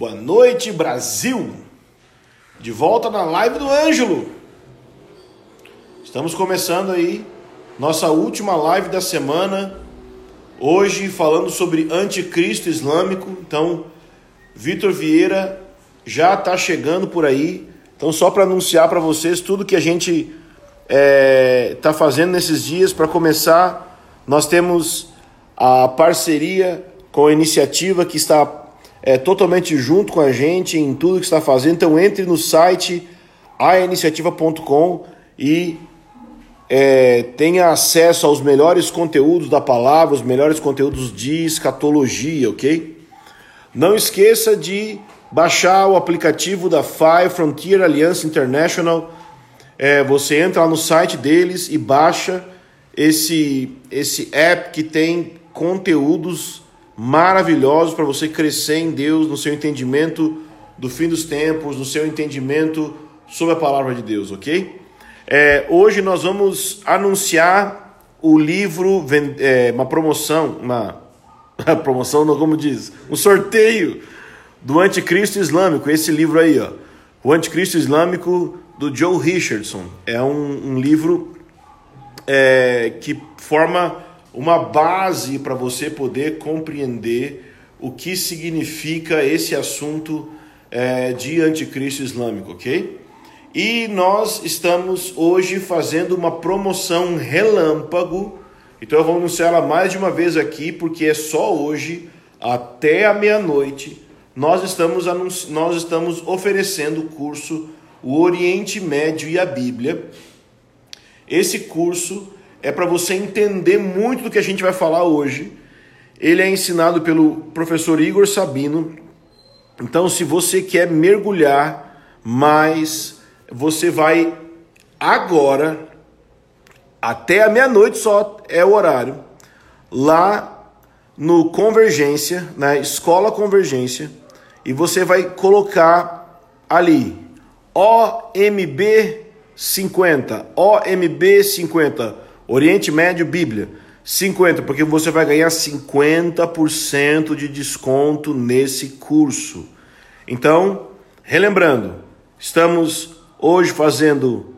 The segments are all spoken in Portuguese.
Boa noite, Brasil! De volta na live do Ângelo. Estamos começando aí nossa última live da semana. Hoje falando sobre anticristo islâmico. Então, Vitor Vieira já está chegando por aí. Então, só para anunciar para vocês tudo que a gente está é, tá fazendo nesses dias. Para começar, nós temos a parceria com a iniciativa que está é, totalmente junto com a gente em tudo que está fazendo. Então entre no site ainiciativa.com e é, tenha acesso aos melhores conteúdos da palavra, os melhores conteúdos de escatologia, ok? Não esqueça de baixar o aplicativo da FI Frontier Alliance International. É, você entra lá no site deles e baixa esse, esse app que tem conteúdos maravilhosos para você crescer em Deus, no seu entendimento do fim dos tempos, no seu entendimento sobre a palavra de Deus, ok? É, hoje nós vamos anunciar o livro, é, uma promoção, uma promoção, não, como diz, um sorteio do Anticristo Islâmico, esse livro aí, ó, o Anticristo Islâmico do Joe Richardson. É um, um livro é, que forma uma base para você poder compreender o que significa esse assunto é, de anticristo islâmico, ok? E nós estamos hoje fazendo uma promoção relâmpago, então eu vou anunciar ela mais de uma vez aqui, porque é só hoje, até a meia-noite, nós estamos, nós estamos oferecendo o curso O Oriente Médio e a Bíblia. Esse curso é para você entender muito do que a gente vai falar hoje. Ele é ensinado pelo professor Igor Sabino. Então, se você quer mergulhar mais, você vai agora, até a meia-noite só é o horário, lá no Convergência, na Escola Convergência, e você vai colocar ali OMB 50, OMB 50 Oriente Médio Bíblia, 50, porque você vai ganhar 50% de desconto nesse curso. Então, relembrando, estamos hoje fazendo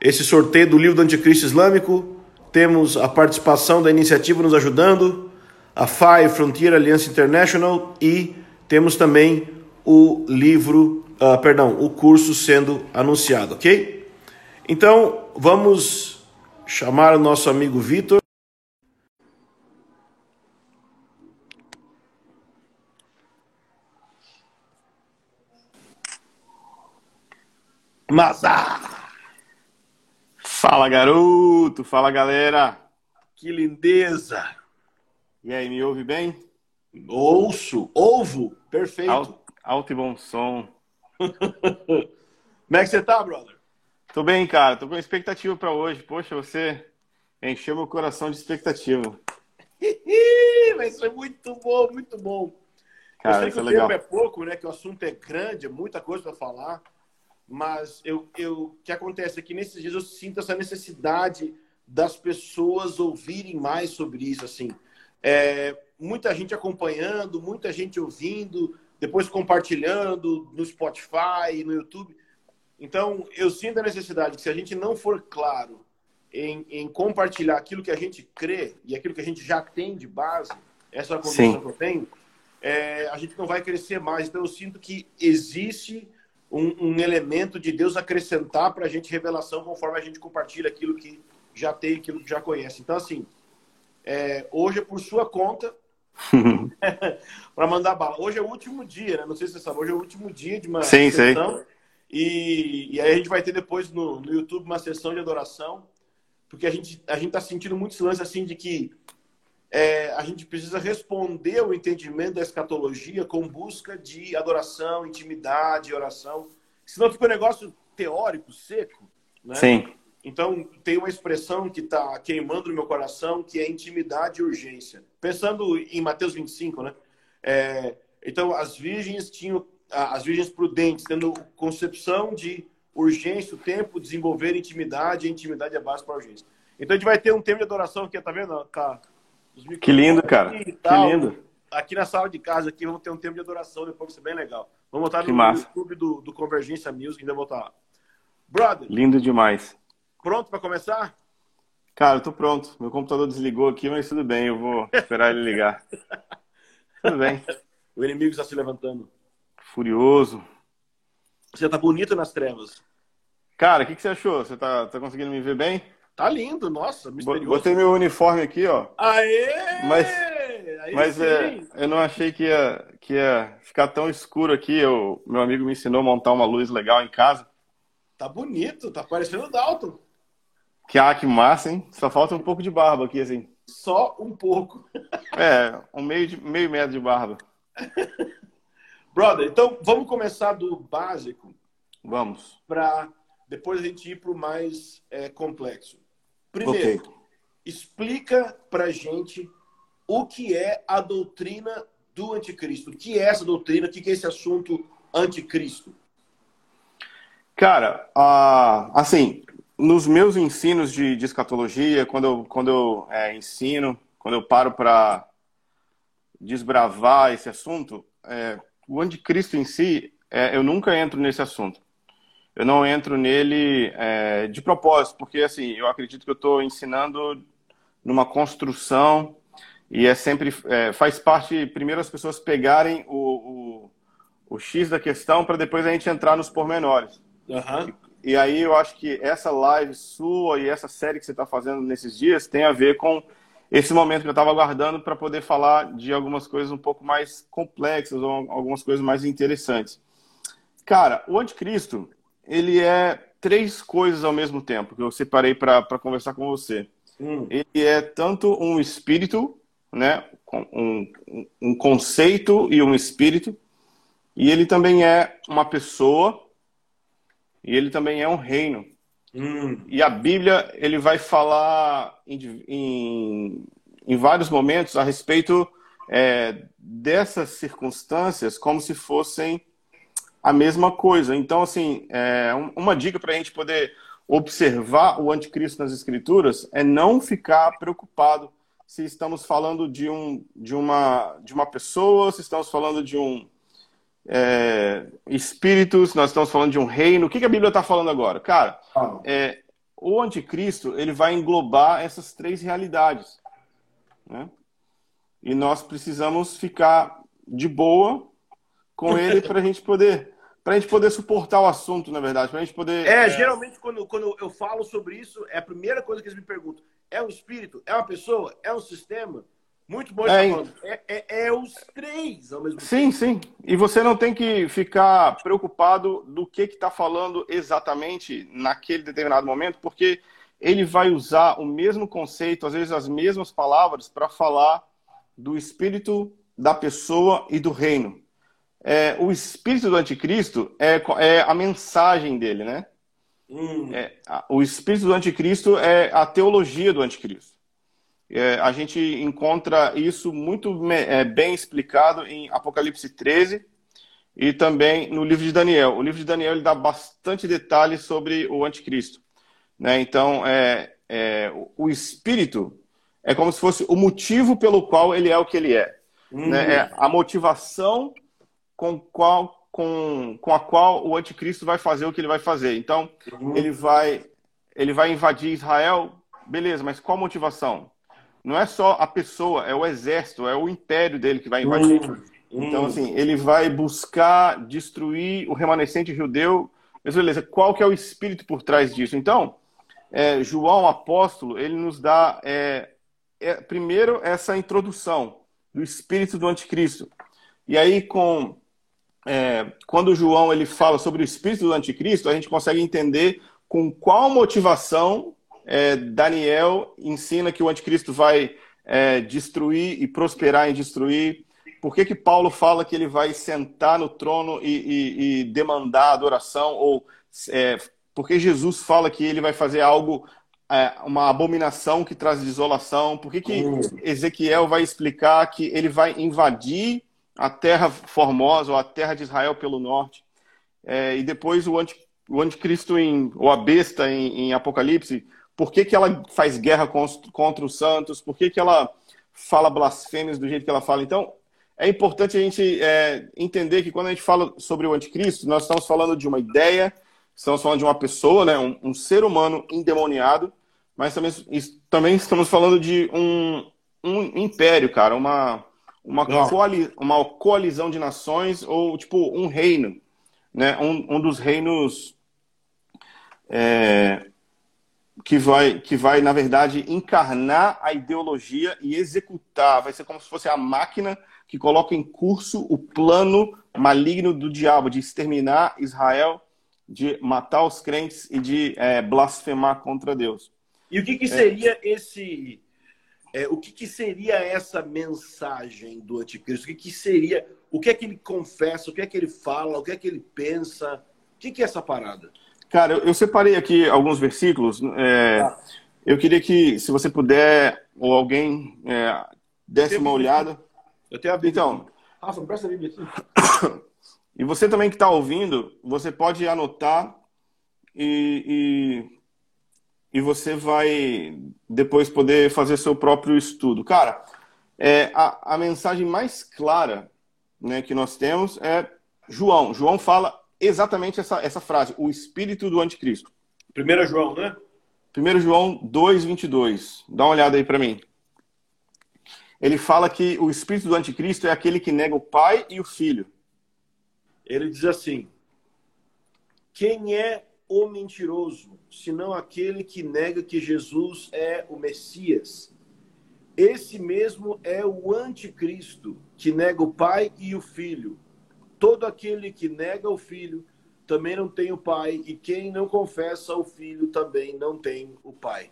esse sorteio do livro do Anticristo Islâmico, temos a participação da iniciativa nos ajudando, a FAI Frontier Alliance International e temos também o livro, uh, perdão, o curso sendo anunciado, ok? Então, vamos chamar o nosso amigo Vitor. Mazar! Fala garoto, fala galera! Que lindeza! E aí, me ouve bem? Ouço, ovo, perfeito. Alto, alto e bom som. Como é que você tá, brother? Tô bem, cara. Tô com expectativa para hoje. Poxa, você encheu meu coração de expectativa. Vai ser muito bom, muito bom. Cara, eu sei que é o legal. tempo é pouco, né? Que o assunto é grande, é muita coisa para falar. Mas eu, eu, o que acontece é que nesses dias eu sinto essa necessidade das pessoas ouvirem mais sobre isso, assim. É, muita gente acompanhando, muita gente ouvindo, depois compartilhando no Spotify, no YouTube. Então, eu sinto a necessidade que se a gente não for claro em, em, compartilhar aquilo que a gente crê e aquilo que a gente já tem de base, essa é a convicção que eu tenho, é, a gente não vai crescer mais. Então, eu sinto que existe um, um elemento de Deus acrescentar para a gente revelação conforme a gente compartilha aquilo que já tem, aquilo que já conhece. Então, assim, é, hoje é por sua conta para mandar bala. Hoje é o último dia, né? Não sei se você sabe, hoje é o último dia de uma sim, sessão. Sim. E, e aí a gente vai ter depois no, no YouTube uma sessão de adoração, porque a gente a gente está sentindo muitos lances assim de que é, a gente precisa responder ao entendimento da escatologia com busca de adoração, intimidade, oração. Senão fica um negócio teórico, seco. Né? Sim. Então, tem uma expressão que está queimando no meu coração, que é intimidade e urgência. Pensando em Mateus 25, né? É, então, as virgens tinham as virgens prudentes, tendo concepção de urgência, o tempo, desenvolver intimidade, a intimidade é base para a urgência. Então a gente vai ter um tempo de adoração aqui, tá vendo? Tá, que lindo, cara. Que lindo. aqui na sala de casa, aqui, vamos ter um tempo de adoração depois, vai ser bem legal. Vamos botar no massa. YouTube do, do Convergência Music, ainda botar lá. Brother, Lindo demais. pronto para começar? Cara, eu tô pronto. Meu computador desligou aqui, mas tudo bem, eu vou esperar ele ligar. Tudo bem. O inimigo está se levantando. Furioso. Você tá bonito nas trevas. Cara, o que, que você achou? Você tá, tá conseguindo me ver bem? Tá lindo, nossa, misterioso. Botei meu uniforme aqui, ó. Aê! Mas- Aí Mas sim. é, eu não achei que ia, que ia ficar tão escuro aqui. Eu, meu amigo me ensinou a montar uma luz legal em casa. Tá bonito, tá parecendo o Dalton. Que, ah, que massa, hein? Só falta um pouco de barba aqui, assim. Só um pouco. É, um meio, de, meio metro de barba. Brother, então vamos começar do básico Vamos. para depois a gente ir para o mais é, complexo. Primeiro, Ok. explica pra gente o que é a doutrina do anticristo. O que é essa doutrina? O que é esse assunto anticristo? Cara, ah, assim, nos meus ensinos de, de escatologia, quando eu, quando eu é, ensino, quando eu paro para desbravar esse assunto, é, o anticristo em si, é, eu nunca entro nesse assunto. Eu não entro nele é, de propósito, porque assim, eu acredito que eu estou ensinando numa construção e é sempre é, faz parte primeiro as pessoas pegarem o, o, o X da questão para depois a gente entrar nos pormenores. Aham. E aí eu acho que essa live sua e essa série que você está fazendo nesses dias tem a ver com esse momento que eu estava aguardando para poder falar de algumas coisas um pouco mais complexas ou algumas coisas mais interessantes. Cara, o anticristo, ele é três coisas ao mesmo tempo que eu separei para conversar com você. Hum. Ele é tanto um espírito, né, um- um conceito e um espírito, e ele também é uma pessoa, e ele também é um reino. Hum. E a Bíblia, ele vai falar em, em, em vários momentos a respeito é, dessas circunstâncias como se fossem a mesma coisa. Então, assim, é, um- uma dica para a gente poder observar o anticristo nas escrituras é não ficar preocupado se estamos falando de, um, de, uma, de uma pessoa, se estamos falando de um é, espírito, se nós estamos falando de um reino. O que, que a Bíblia está falando agora? Cara, Ah, é, o anticristo ele vai englobar essas três realidades, né? E nós precisamos ficar de boa com ele para a gente poder, para a gente poder suportar o assunto, na verdade, para a gente poder. É, geralmente quando, quando eu falo sobre isso, é a primeira coisa que eles me perguntam. É um espírito? É uma pessoa? É um sistema? Muito bom É. É, é, é os três ao mesmo tempo. Sim, sim. E você não tem que ficar preocupado do que está falando exatamente naquele determinado momento, porque ele vai usar o mesmo conceito, às vezes as mesmas palavras, para falar do espírito da pessoa e do reino. É, o espírito do anticristo é, é a mensagem dele, né? Hum. É, a- o espírito do anticristo é a teologia do anticristo. É, a gente encontra isso muito é, bem explicado em Apocalipse 13 e também no livro de Daniel. O livro de Daniel ele dá bastante detalhes sobre o anticristo. Né? Então, é, é, o- espírito é como se fosse o motivo pelo qual ele é o que ele é. Hum. né? É a motivação com, qual, com, com a qual o anticristo vai fazer o que ele vai fazer. Então, Hum. ele vai ele vai invadir Israel, beleza, mas qual a motivação? Não é só a pessoa, é o exército, é o império dele que vai invadir. Hum. Então, Hum. assim, ele vai buscar destruir o remanescente judeu. Mas beleza, qual que é o espírito por trás disso? Então, é, João, apóstolo, ele nos dá, é, é, primeiro, essa introdução do espírito do anticristo. E aí, com é, quando João ele fala sobre o espírito do anticristo, a gente consegue entender com qual motivação é, Daniel ensina que o anticristo vai é, destruir e prosperar em destruir. Por que, que Paulo fala que ele vai sentar no trono e, e- e demandar adoração? Ou é, por que Jesus fala que ele vai fazer algo, é, uma abominação que traz desolação? Por que, que Hum. Ezequiel vai explicar que ele vai invadir a terra formosa ou a terra de Israel pelo norte? É, e depois o, anti, o anticristo em, ou a besta em, em Apocalipse, por que, que ela faz guerra contra, os santos? Por que, que ela fala blasfêmias do jeito que ela fala? Então, é importante a gente é, entender que quando a gente fala sobre o anticristo, nós estamos falando de uma ideia, estamos falando de uma pessoa, né, um, um ser humano endemoniado, mas também, também estamos falando de um, um império, cara, uma, uma, coali, uma coalizão de nações ou tipo um reino, né, um, um dos reinos é, que vai, que vai, na verdade, encarnar a ideologia e executar. Vai ser como se fosse a máquina que coloca em curso o plano maligno do diabo de exterminar Israel, de matar os crentes e de é, blasfemar contra Deus. E o que, que seria é. esse. É, o que, que, seria essa mensagem do anticristo? O que, que seria. O que é que ele confessa? O que é que ele fala? O que é que ele pensa? O que, que é essa parada? Cara, eu, eu separei aqui alguns versículos. É, ah. Eu queria que, se você puder, ou alguém é, desse uma olhada. Eu tenho a Bíblia. Então, Rafa, presta a Bíblia aqui. E você também que está ouvindo, você pode anotar e, e, e, você vai depois poder fazer seu próprio estudo. Cara, é, a, a mensagem mais clara né, que nós temos é João. João fala exatamente essa, essa frase, o espírito do anticristo. 1 João, né? 1 João 2, 22. Dá uma olhada aí para mim. Ele fala que o espírito do anticristo é aquele que nega o pai e o filho. Ele diz assim: Quem é o mentiroso, senão aquele que nega que Jesus é o Messias? Esse mesmo é o anticristo, que nega o pai e o filho. Todo aquele que nega o filho também não tem o pai, e quem não confessa o filho também não tem o pai.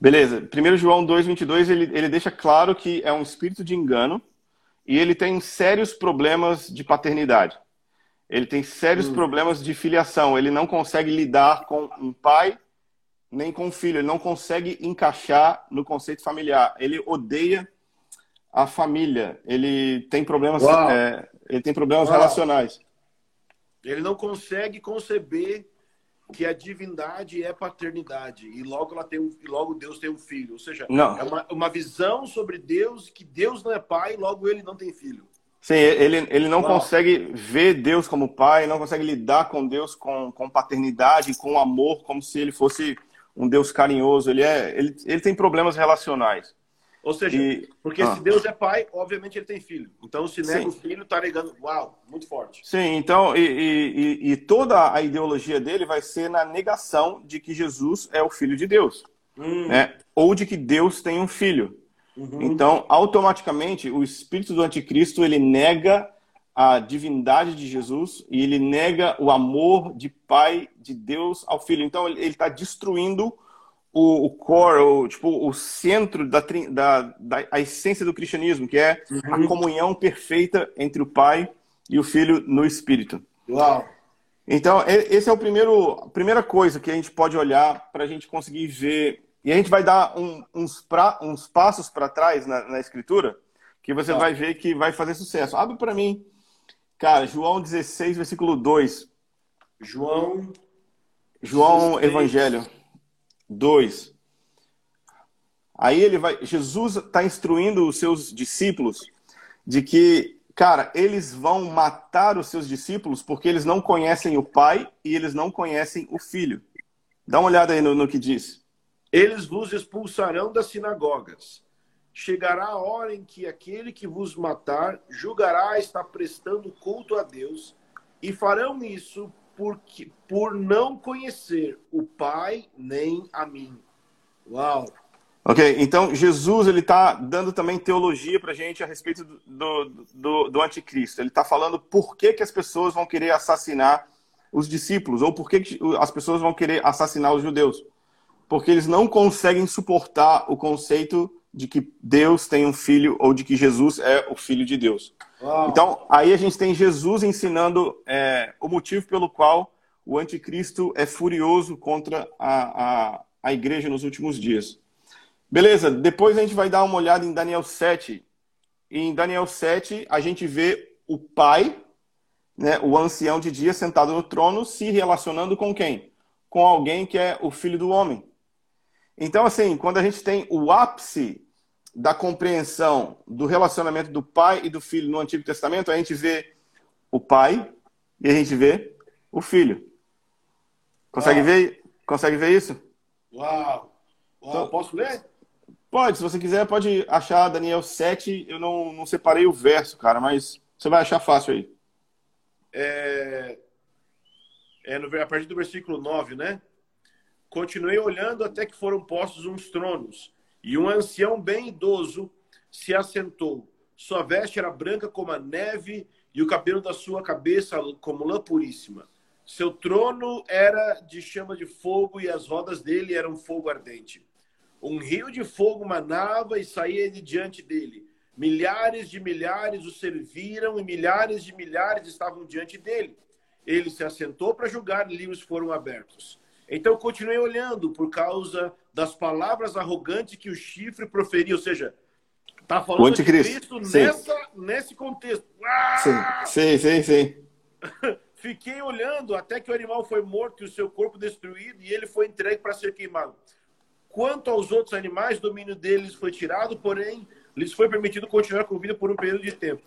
Beleza. 1 João 2,22 ele, ele deixa claro que é um espírito de engano e ele tem sérios problemas de paternidade. Ele tem sérios hum. problemas de filiação. Ele não consegue lidar com um pai nem com um filho. Ele não consegue encaixar no conceito familiar. Ele odeia a família. Ele tem problemas. É, ele tem problemas Uau. relacionais. Ele não consegue conceber que a divindade é paternidade e logo ela tem um, e logo Deus tem um filho. Ou seja, não. é uma, uma visão sobre Deus que Deus não é pai, logo ele não tem filho. Sim, ele, ele não Uau. consegue ver Deus como pai, não consegue lidar com Deus com, com paternidade, com amor, como se ele fosse um Deus carinhoso. Ele, é, ele, ele tem problemas relacionais. Ou seja, e... porque ah. se Deus é pai, obviamente ele tem filho. Então, se nega Sim. o filho, tá negando. Uau, muito forte. Sim, então, e, e, e, toda a ideologia dele vai ser na negação de que Jesus é o filho de Deus. Hum. Né? Ou de que Deus tem um filho. Uhum. Então, automaticamente, o espírito do anticristo ele nega a divindade de Jesus e ele nega o amor de pai de Deus ao filho. Então, ele está destruindo o, o core, o, tipo, o centro da, da, da a essência do cristianismo, que é uhum. a comunhão perfeita entre o Pai e o Filho no Espírito. Uau! Então, esse é o primeiro, a primeira coisa que a gente pode olhar para a gente conseguir ver. E a gente vai dar um, uns, pra, uns passos para trás na, na, Escritura, que você vai ver que vai fazer sucesso. Abre para mim, cara, João 16, versículo 2. João. João 16. Evangelho. 2. Aí ele vai, Jesus está instruindo os seus discípulos de que, cara, eles vão matar os seus discípulos porque eles não conhecem o Pai e eles não conhecem o Filho. Dá uma olhada aí no, no que diz. Eles vos expulsarão das sinagogas. Chegará a hora em que aquele que vos matar julgará estar prestando culto a Deus, e farão isso porque, por não conhecer o Pai nem a mim. Uau! Ok, então Jesus ele está dando também teologia para a gente a respeito do, do, do, anticristo. Ele está falando por que, que as pessoas vão querer assassinar os discípulos, ou por que, que as pessoas vão querer assassinar os judeus. Porque eles não conseguem suportar o conceito de que Deus tem um filho ou de que Jesus é o filho de Deus. Uau. Então, aí a gente tem Jesus ensinando é, o motivo pelo qual o anticristo é furioso contra a, a, a igreja nos últimos dias. Beleza, depois a gente vai dar uma olhada em Daniel 7. E em Daniel 7, a gente vê o pai, né, o ancião de dia, sentado no trono, se relacionando com quem? Com alguém que é o filho do homem. Então, assim, quando a gente tem o ápice da compreensão do relacionamento do pai e do filho no Antigo Testamento, a gente vê o pai e a gente vê o filho. Consegue, ver, consegue ver isso? Uau! Uau. Então, Posso ler? Pode, se você quiser, pode achar Daniel 7. Eu não, não separei o verso, cara, mas você vai achar fácil aí. É, é no, a partir do versículo 9, né? Continuei olhando até que foram postos uns tronos, e um ancião bem idoso se assentou. Sua veste era branca como a neve, e o cabelo da sua cabeça como lã puríssima. Seu trono era de chama de fogo, e as rodas dele eram fogo ardente. Um rio de fogo manava e saía de diante dele. Milhares de milhares o serviram e milhares de milhares estavam diante dele. Ele se assentou para julgar e livros foram abertos. Então continuei olhando por causa das palavras arrogantes que o chifre proferia, ou seja, está falando de Cristo nessa, nesse contexto. Ah! Sim, sim, sim. sim. Fiquei olhando até que o animal foi morto e o seu corpo destruído e ele foi entregue para ser queimado. Quanto aos outros animais, o domínio deles foi tirado, porém, lhes foi permitido continuar com vida por um período de tempo.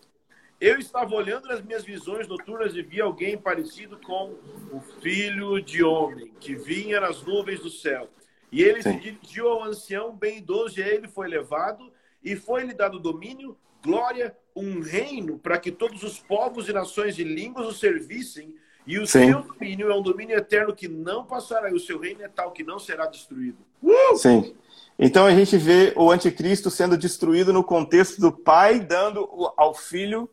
Eu estava olhando nas minhas visões noturnas e vi alguém parecido com o filho de homem, que vinha nas nuvens do céu. E ele Sim. se dirigiu ao ancião bem idoso, e ele foi levado, e foi-lhe dado domínio, glória, um reino, para que todos os povos e nações e línguas o servissem. E o Sim. seu domínio é um domínio eterno que não passará, e o seu reino é tal que não será destruído. Uh! Sim. Então a gente vê o anticristo sendo destruído no contexto do pai dando ao filho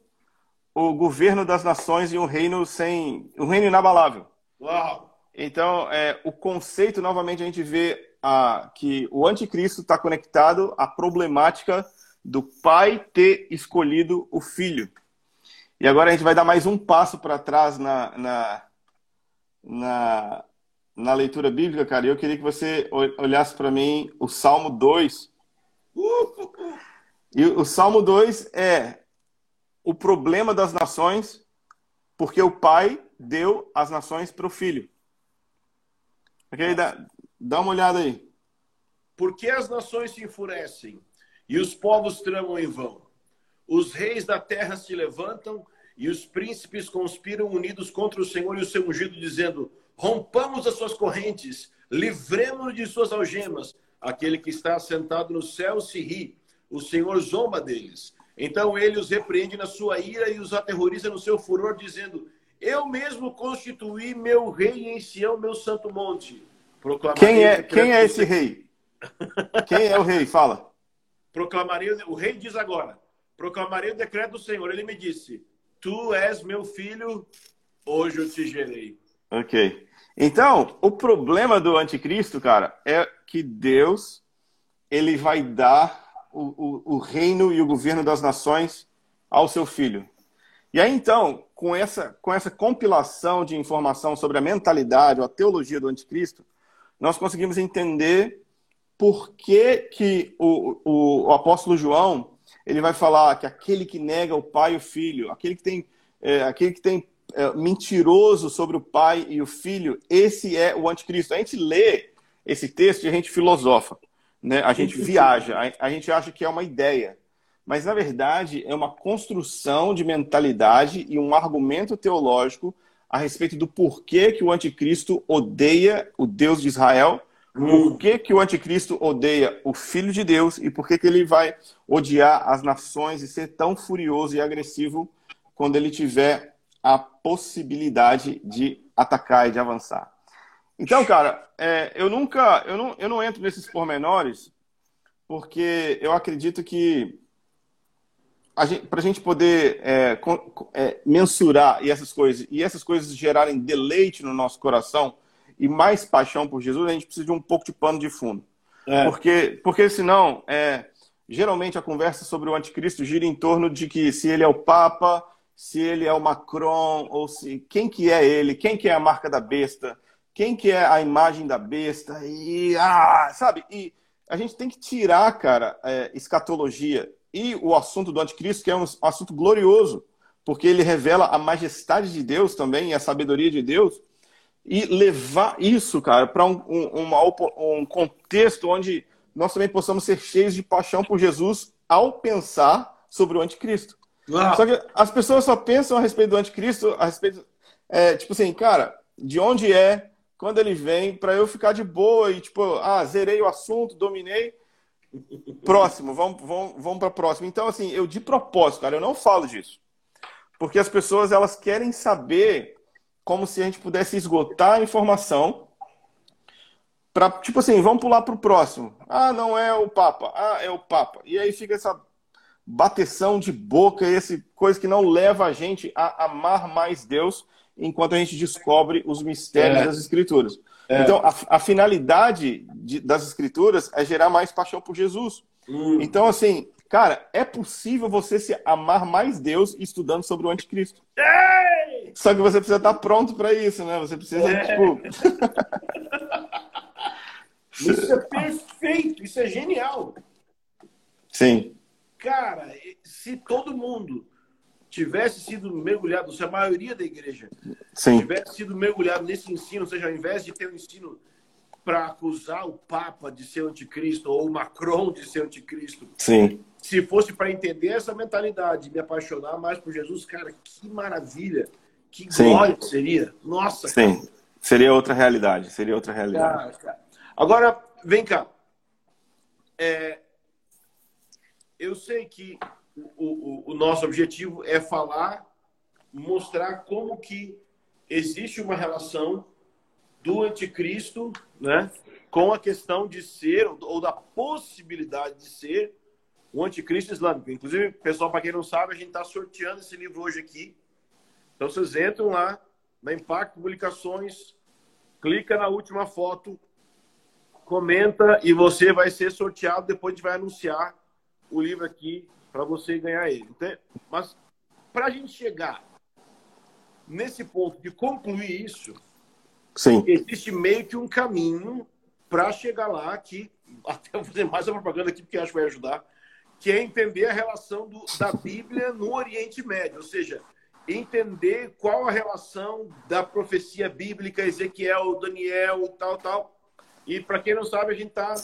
o governo das nações e um reino sem um reino inabalável. Uau! Então, é, o conceito, novamente, a gente vê a, que o anticristo está conectado à problemática do pai ter escolhido o filho. E agora a gente vai dar mais um passo para trás na, na, na, na leitura bíblica, cara, eu queria que você olhasse para mim o Salmo 2. E o Salmo 2 é o problema das nações, porque o pai deu as nações para o filho. Ok? Dá, dá uma olhada aí. Por que as nações se enfurecem e os povos tramam em vão? Os reis da terra se levantam e os príncipes conspiram unidos contra o Senhor e o seu ungido, dizendo: rompamos as suas correntes, livremos-nos de suas algemas. Aquele que está sentado no céu se ri, o Senhor zomba deles. Então ele os repreende na sua ira e os aterroriza no seu furor, dizendo: Eu mesmo constituí meu rei em Sião, meu santo monte. Quem é, quem é esse rei? Quem é o rei? Fala. Proclamarei, o rei diz agora: Proclamarei o decreto do Senhor. Ele me disse: Tu és meu filho, hoje eu te gerei. Ok. Então, o problema do anticristo, cara, é que Deus ele vai dar o, o, o reino e o governo das nações ao seu filho. E aí, então, com essa, com essa compilação de informação sobre a mentalidade, ou a teologia do anticristo, nós conseguimos entender por que, que o, o, o, apóstolo João ele vai falar que aquele que nega o pai e o filho, aquele que tem, é, aquele que tem é, mentiroso sobre o pai e o filho, esse é o anticristo. A gente lê esse texto e a gente filosofa, né? a gente viaja, a, a gente acha que é uma ideia. Mas, na verdade, é uma construção de mentalidade e um argumento teológico a respeito do porquê que o anticristo odeia o Deus de Israel, por que, que o anticristo odeia o Filho de Deus e por que, que ele vai odiar as nações e ser tão furioso e agressivo quando ele tiver a possibilidade de atacar e de avançar. Então, cara, é, eu nunca, eu não, eu não entro nesses pormenores, porque eu acredito que para a gente poder é, é, mensurar e essas coisas e essas coisas gerarem deleite no nosso coração e mais paixão por Jesus, a gente precisa de um pouco de pano de fundo, é. porque porque senão é, geralmente a conversa sobre o anticristo gira em torno de que se ele é o Papa, se ele é o Macron ou se quem que é ele, quem que é a marca da besta, quem que é a imagem da besta e ah, sabe? E a gente tem que tirar, cara, é, escatologia e o assunto do anticristo que é um assunto glorioso, porque ele revela a majestade de Deus também e a sabedoria de Deus e levar isso, cara, para um, um, um contexto onde nós também possamos ser cheios de paixão por Jesus ao pensar sobre o anticristo. Ah. Só que as pessoas só pensam a respeito do anticristo, a respeito. É, tipo assim, cara, de onde é, quando ele vem, para eu ficar de boa e, tipo, ah, zerei o assunto, dominei. Próximo, vamos, vamos, vamos para próximo. Então, assim, eu de propósito, cara, eu não falo disso. Porque as pessoas, elas querem saber como se a gente pudesse esgotar a informação para tipo assim, vamos pular para o próximo. Ah, não é o Papa. Ah, é o Papa. E aí fica essa bateção de boca, esse coisa que não leva a gente a amar mais Deus enquanto a gente descobre os mistérios é. das Escrituras. É. Então, a, a finalidade de, das Escrituras é gerar mais paixão por Jesus. Hum. Então, assim, cara, é possível você se amar mais Deus estudando sobre o anticristo. Ei! Só que você precisa estar pronto para isso, né? Você precisa, é. tipo. isso é perfeito, isso é genial. Sim. Cara, se todo mundo tivesse sido mergulhado, se a maioria da igreja Sim. tivesse sido mergulhado nesse ensino, ou seja, ao invés de ter um ensino para acusar o Papa de ser anticristo ou o Macron de ser anticristo, Sim. se fosse para entender essa mentalidade, me apaixonar mais por Jesus, cara, que maravilha, que glória Sim. seria. Nossa. Sim. Cara. Seria outra realidade, seria outra realidade. Cara, cara. Agora, vem cá. É, eu sei que o, o, o nosso objetivo é falar, mostrar como que existe uma relação do anticristo, né, com a questão de ser ou da possibilidade de ser o anticristo islâmico. Inclusive, pessoal, para quem não sabe, a gente está sorteando esse livro hoje aqui. Então vocês entram lá na Impacto Publicações, clica na última foto, comenta e você vai ser sorteado. Depois a gente vai anunciar o livro aqui para você ganhar ele. Então, mas para a gente chegar nesse ponto de concluir isso, Sim. existe meio que um caminho para chegar lá que até vou fazer mais uma propaganda aqui porque acho que vai ajudar, que é entender a relação do, da Bíblia no Oriente Médio, ou seja, entender qual a relação da profecia bíblica, Ezequiel, Daniel, tal, tal. E para quem não sabe, a gente está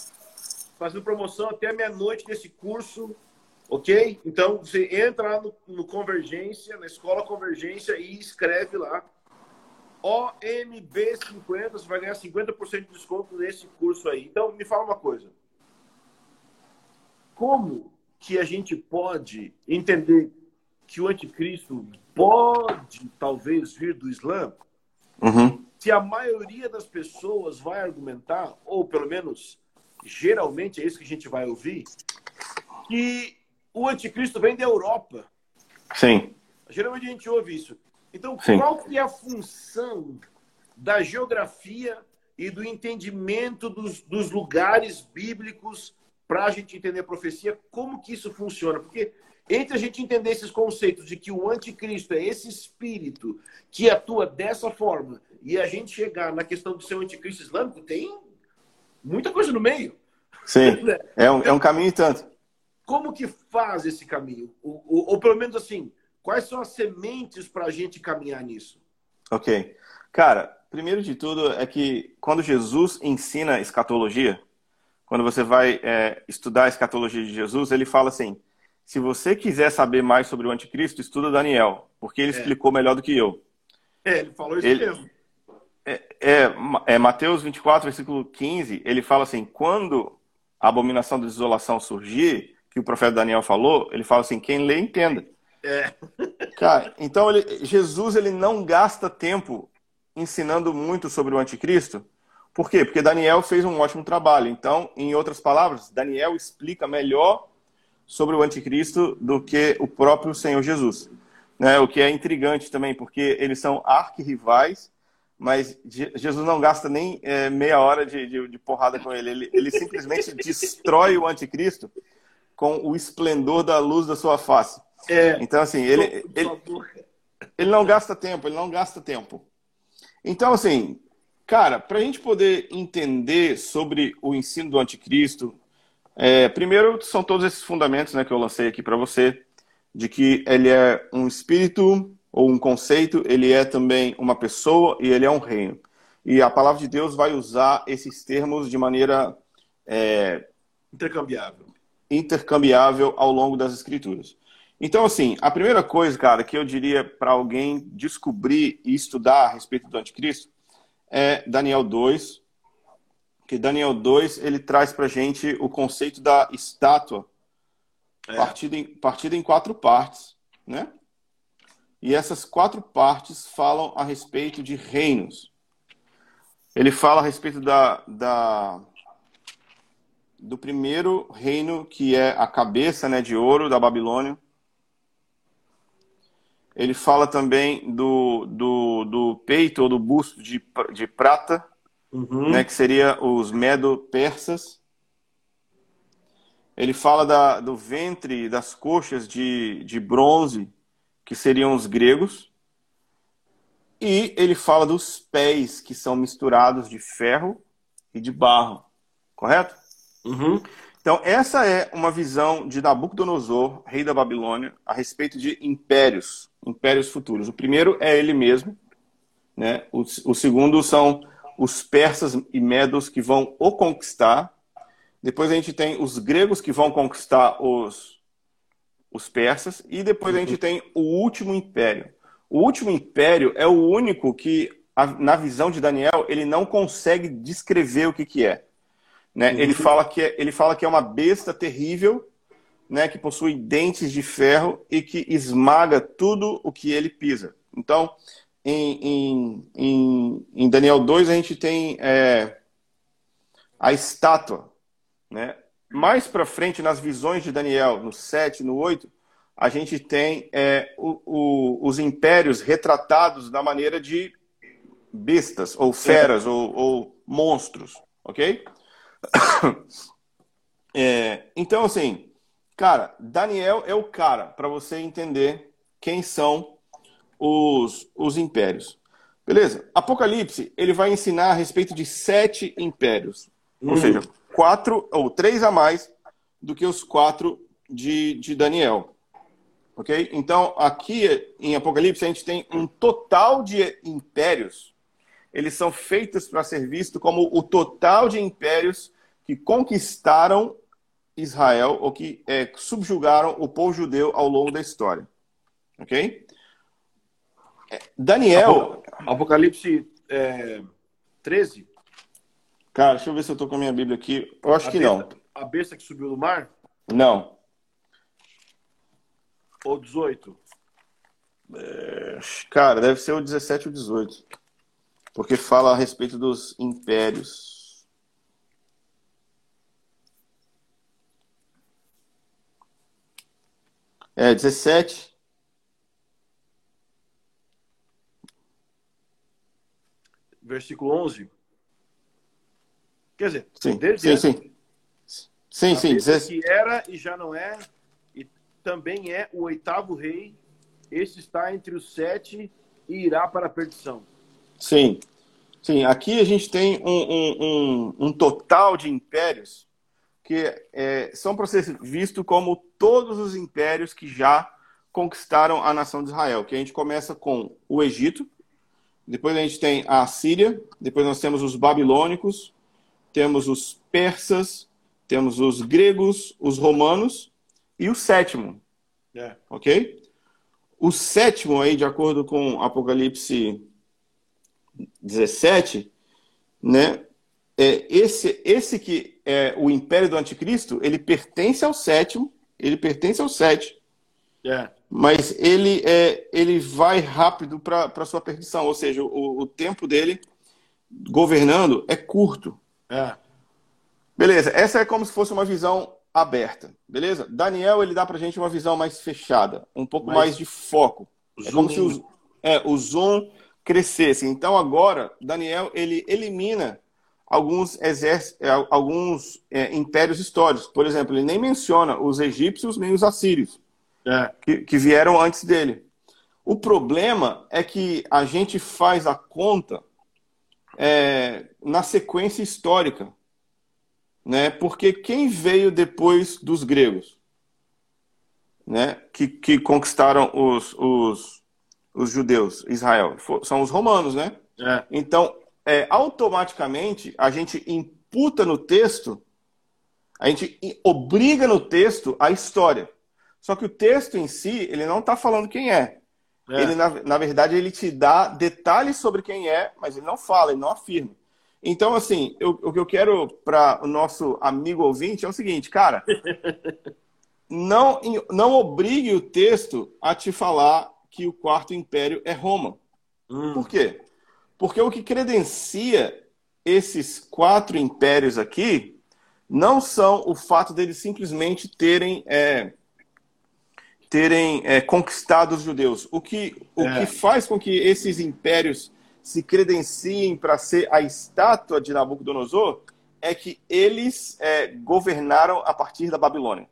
fazendo promoção até meia-noite desse curso, ok? Então, você entra lá no, no, Convergência, na Escola Convergência e escreve lá OMB50, você vai ganhar 50% de desconto nesse curso aí. Então, me fala uma coisa. Como que a gente pode entender que o anticristo pode, talvez, vir do Islã? Uhum. Se a maioria das pessoas vai argumentar, ou pelo menos geralmente é isso que a gente vai ouvir, que o anticristo vem da Europa. Sim. Geralmente a gente ouve isso. Então, Sim. qual que é a função da geografia e do entendimento dos, dos lugares bíblicos para a gente entender a profecia? Como que isso funciona? Porque entre a gente entender esses conceitos de que o anticristo é esse espírito que atua dessa forma e a gente chegar na questão de ser um anticristo islâmico, tem muita coisa no meio. Sim, é um, é um caminho e tanto. Como que faz esse caminho? Ou, ou, ou pelo menos assim, quais são as sementes para a gente caminhar nisso? Ok. Cara, primeiro de tudo é que quando Jesus ensina escatologia, quando você vai é, estudar a escatologia de Jesus, ele fala assim: se você quiser saber mais sobre o anticristo, estuda Daniel, porque ele é. explicou melhor do que eu. É, ele falou isso ele, mesmo. É, é, é, Mateus 24, versículo 15, ele fala assim: quando a abominação da desolação surgir, que o profeta Daniel falou, ele fala assim: quem lê, entenda. É. Cara, então ele, Jesus ele não gasta tempo ensinando muito sobre o anticristo. Por quê? Porque Daniel fez um ótimo trabalho. Então, em outras palavras, Daniel explica melhor sobre o anticristo do que o próprio Senhor Jesus. Né? O que é intrigante também, porque eles são arquirrivais mas Jesus não gasta nem é, meia hora de, de, de, porrada com ele. ele. Ele simplesmente destrói o anticristo com o esplendor da luz da sua face. É, então, assim, ele, ele, ele não gasta tempo, ele não gasta tempo. Então, assim, cara, para a gente poder entender sobre o ensino do anticristo, é, primeiro são todos esses fundamentos né, que eu lancei aqui para você, de que ele é um espírito ou um conceito, ele é também uma pessoa e ele é um reino. E a palavra de Deus vai usar esses termos de maneira é, Intercambiável. Intercambiável ao longo das escrituras. Então, assim, a primeira coisa, cara, que eu diria para alguém descobrir e estudar a respeito do anticristo é Daniel 2, que Daniel 2 ele traz para gente o conceito da estátua é. partida, em, partida em quatro partes, né? E essas quatro partes falam a respeito de reinos. Ele fala a respeito da, da do primeiro reino que é a cabeça né, de ouro da Babilônia ele fala também do, do, do peito ou do busto de, de prata, uhum. né, que seria os medo-persas. Ele fala da, do ventre, das coxas de, de bronze, que seriam os gregos. E ele fala dos pés, que são misturados de ferro e de barro. Correto? Uhum. Então, essa é uma visão de Nabucodonosor, rei da Babilônia, a respeito de impérios, impérios futuros. O primeiro é ele mesmo, né? o, o segundo são os persas e medos que vão o conquistar. Depois a gente tem os gregos que vão conquistar os, os persas. E depois a gente uhum. tem o último império. O último império é o único que, na visão de Daniel, ele não consegue descrever o que, que é. Né? Uhum. Ele, fala que é, ele fala que é uma besta terrível, né, que possui dentes de ferro e que esmaga tudo o que ele pisa. Então, em, em, em Daniel 2, a gente tem é, a estátua. Né? Mais para frente, nas visões de Daniel, no 7, no 8, a gente tem é, o, o, os impérios retratados da maneira de bestas, ou feras, ou, ou monstros. Ok? É, então, assim, cara, Daniel é o cara para você entender quem são os, os impérios. Beleza? Apocalipse, ele vai ensinar a respeito de sete impérios. Ou uhum. seja, quatro ou três a mais do que os quatro de, de Daniel. Ok? Então, aqui em Apocalipse, a gente tem um total de impérios eles são feitos para ser visto como o total de impérios que conquistaram Israel ou que é, subjugaram o povo judeu ao longo da história. Ok? É, Daniel. Apocalipse é, 13? Cara, deixa eu ver se eu estou com a minha Bíblia aqui. Eu acho a que besta, não. A besta que subiu do mar? Não. Ou 18? É, cara, deve ser o 17 ou 18 porque fala a respeito dos impérios. É, 17. Versículo 11. Quer dizer, sim, desde sim, sim. Sim, sim. Que era e já não é, e também é o oitavo rei. Este está entre os sete e irá para a perdição. Sim. Sim, aqui a gente tem um, um, um, um total de impérios que é, são para ser visto como todos os impérios que já conquistaram a nação de Israel. Que a gente começa com o Egito, depois a gente tem a Síria, depois nós temos os babilônicos, temos os persas, temos os gregos, os romanos e o sétimo. É. Ok? O sétimo aí, de acordo com Apocalipse 17, né? É, esse, esse que é o império do anticristo, ele pertence ao sétimo, ele pertence ao sete. É. Mas ele, é, ele vai rápido para a sua perdição, ou seja, o, o tempo dele governando é curto. É. Beleza, essa é como se fosse uma visão aberta, beleza? Daniel, ele dá pra gente uma visão mais fechada, um pouco mais, mais de foco. É como se o, é, o zoom crescesse. Então agora Daniel ele elimina alguns exércitos, é, alguns é, impérios históricos. Por exemplo, ele nem menciona os egípcios nem os assírios é. que, que vieram antes dele. O problema é que a gente faz a conta é, na sequência histórica, né? Porque quem veio depois dos gregos, né? Que, que conquistaram os, os os judeus, Israel, são os romanos, né? É. Então, é, automaticamente, a gente imputa no texto A gente obriga no texto a história. Só que o texto em si, ele não está falando quem é. é. Ele, na, na verdade, ele te dá detalhes sobre quem é, mas ele não fala, ele não afirma. Então, assim, eu, o que eu quero para o nosso amigo ouvinte é o seguinte, cara. não, não obrigue o texto a te falar que o quarto império é Roma. Hum. Por quê? Porque o que credencia esses quatro impérios aqui não são o fato deles simplesmente terem é, terem é, conquistado os judeus. O que, o é. que faz com que esses impérios se credenciem para ser a estátua de Nabucodonosor é que eles é, governaram a partir da Babilônia.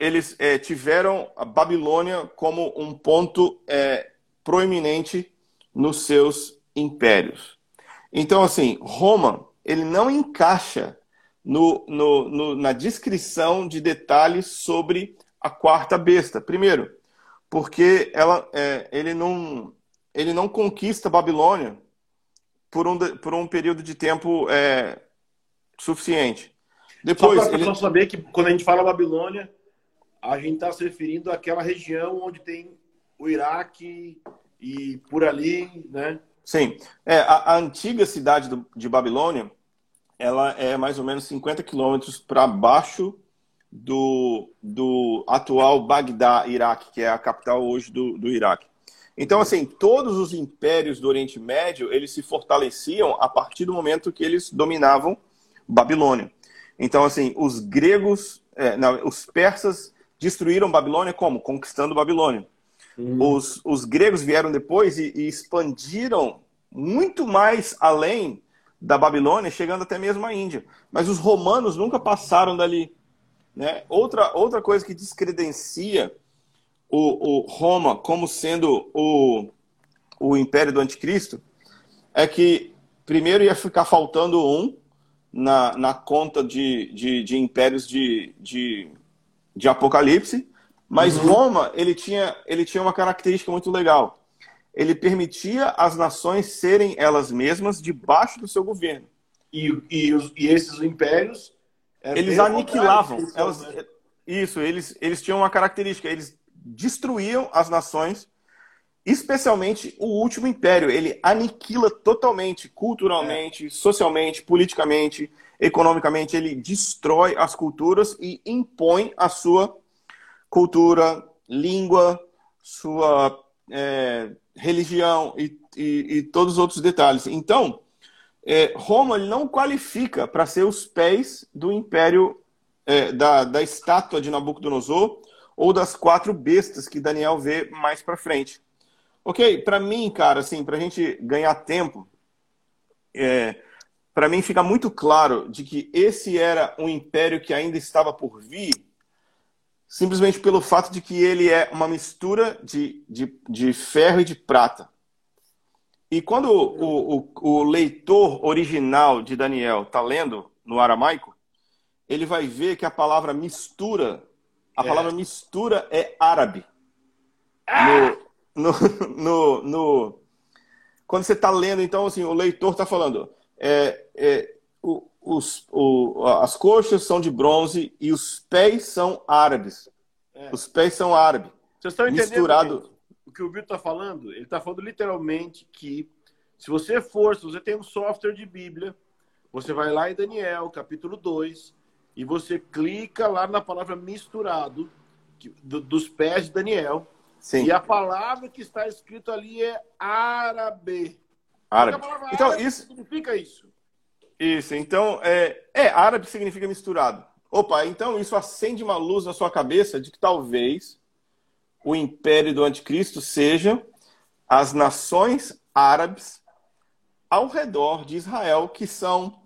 Eles é, tiveram a Babilônia como um ponto é, proeminente nos seus impérios. Então, assim, Roma, ele não encaixa no, no, no, na descrição de detalhes sobre a quarta besta. Primeiro, porque ela, é, ele, não, ele não conquista Babilônia por um, por um período de tempo é, suficiente. Depois, Só para ele... saber que quando a gente fala Babilônia, a gente está se referindo àquela região onde tem o Iraque e por ali, né? Sim. É, a, a antiga cidade do, de Babilônia, ela é mais ou menos 50 quilômetros para baixo do, do atual Bagdá, Iraque, que é a capital hoje do, do Iraque. Então, assim, todos os impérios do Oriente Médio, eles se fortaleciam a partir do momento que eles dominavam Babilônia. Então, assim, os gregos, é, não, os persas destruíram Babilônia como? Conquistando Babilônia. Uhum. Os, os gregos vieram depois e, e expandiram muito mais além da Babilônia, chegando até mesmo à Índia. Mas os romanos nunca passaram dali. Né? Outra, outra coisa que descredencia o, o Roma como sendo o, o império do anticristo é que primeiro ia ficar faltando um na, na conta de, de, de impérios de, de, de Apocalipse, mas uhum. Roma ele tinha, ele tinha uma característica muito legal. Ele permitia as nações serem elas mesmas debaixo do seu governo. E, e, os, e esses impérios eles aniquilavam. Elas, né? Isso, eles, eles tinham uma característica, eles destruíam as nações, especialmente o último império. Ele aniquila totalmente, culturalmente, é. socialmente, politicamente, economicamente. Ele destrói as culturas e impõe a sua cultura, língua, sua é, religião e, e, e todos os outros detalhes. Então, é, Roma não qualifica para ser os pés do império é, da, da estátua de Nabucodonosor ou das quatro bestas que Daniel vê mais para frente. Ok, para mim, cara, assim, para a gente ganhar tempo, é, para mim fica muito claro de que esse era um império que ainda estava por vir, simplesmente pelo fato de que ele é uma mistura de, de, de ferro e de prata. E quando o, o, o leitor original de Daniel está lendo no aramaico, ele vai ver que a palavra mistura, a é. palavra mistura é árabe. Ah! No, no, no, no, quando você está lendo, então, assim, o leitor está falando, é, é, o, os, o, as coxas são de bronze e os pés são árabes. É. Os pés são árabes. Vocês estão entendendo? Misturado o que o Vitor está falando, ele está falando literalmente que se você for, se você tem um software de Bíblia, você vai lá em Daniel, capítulo 2, e você clica lá na palavra misturado, do, dos pés de Daniel. Sim. E a palavra que está escrito ali é árabe. Árabe. Então, árabe isso significa isso. Isso, então, é, é, árabe significa misturado. Opa, então isso acende uma luz na sua cabeça de que talvez o império do anticristo seja as nações árabes ao redor de Israel que são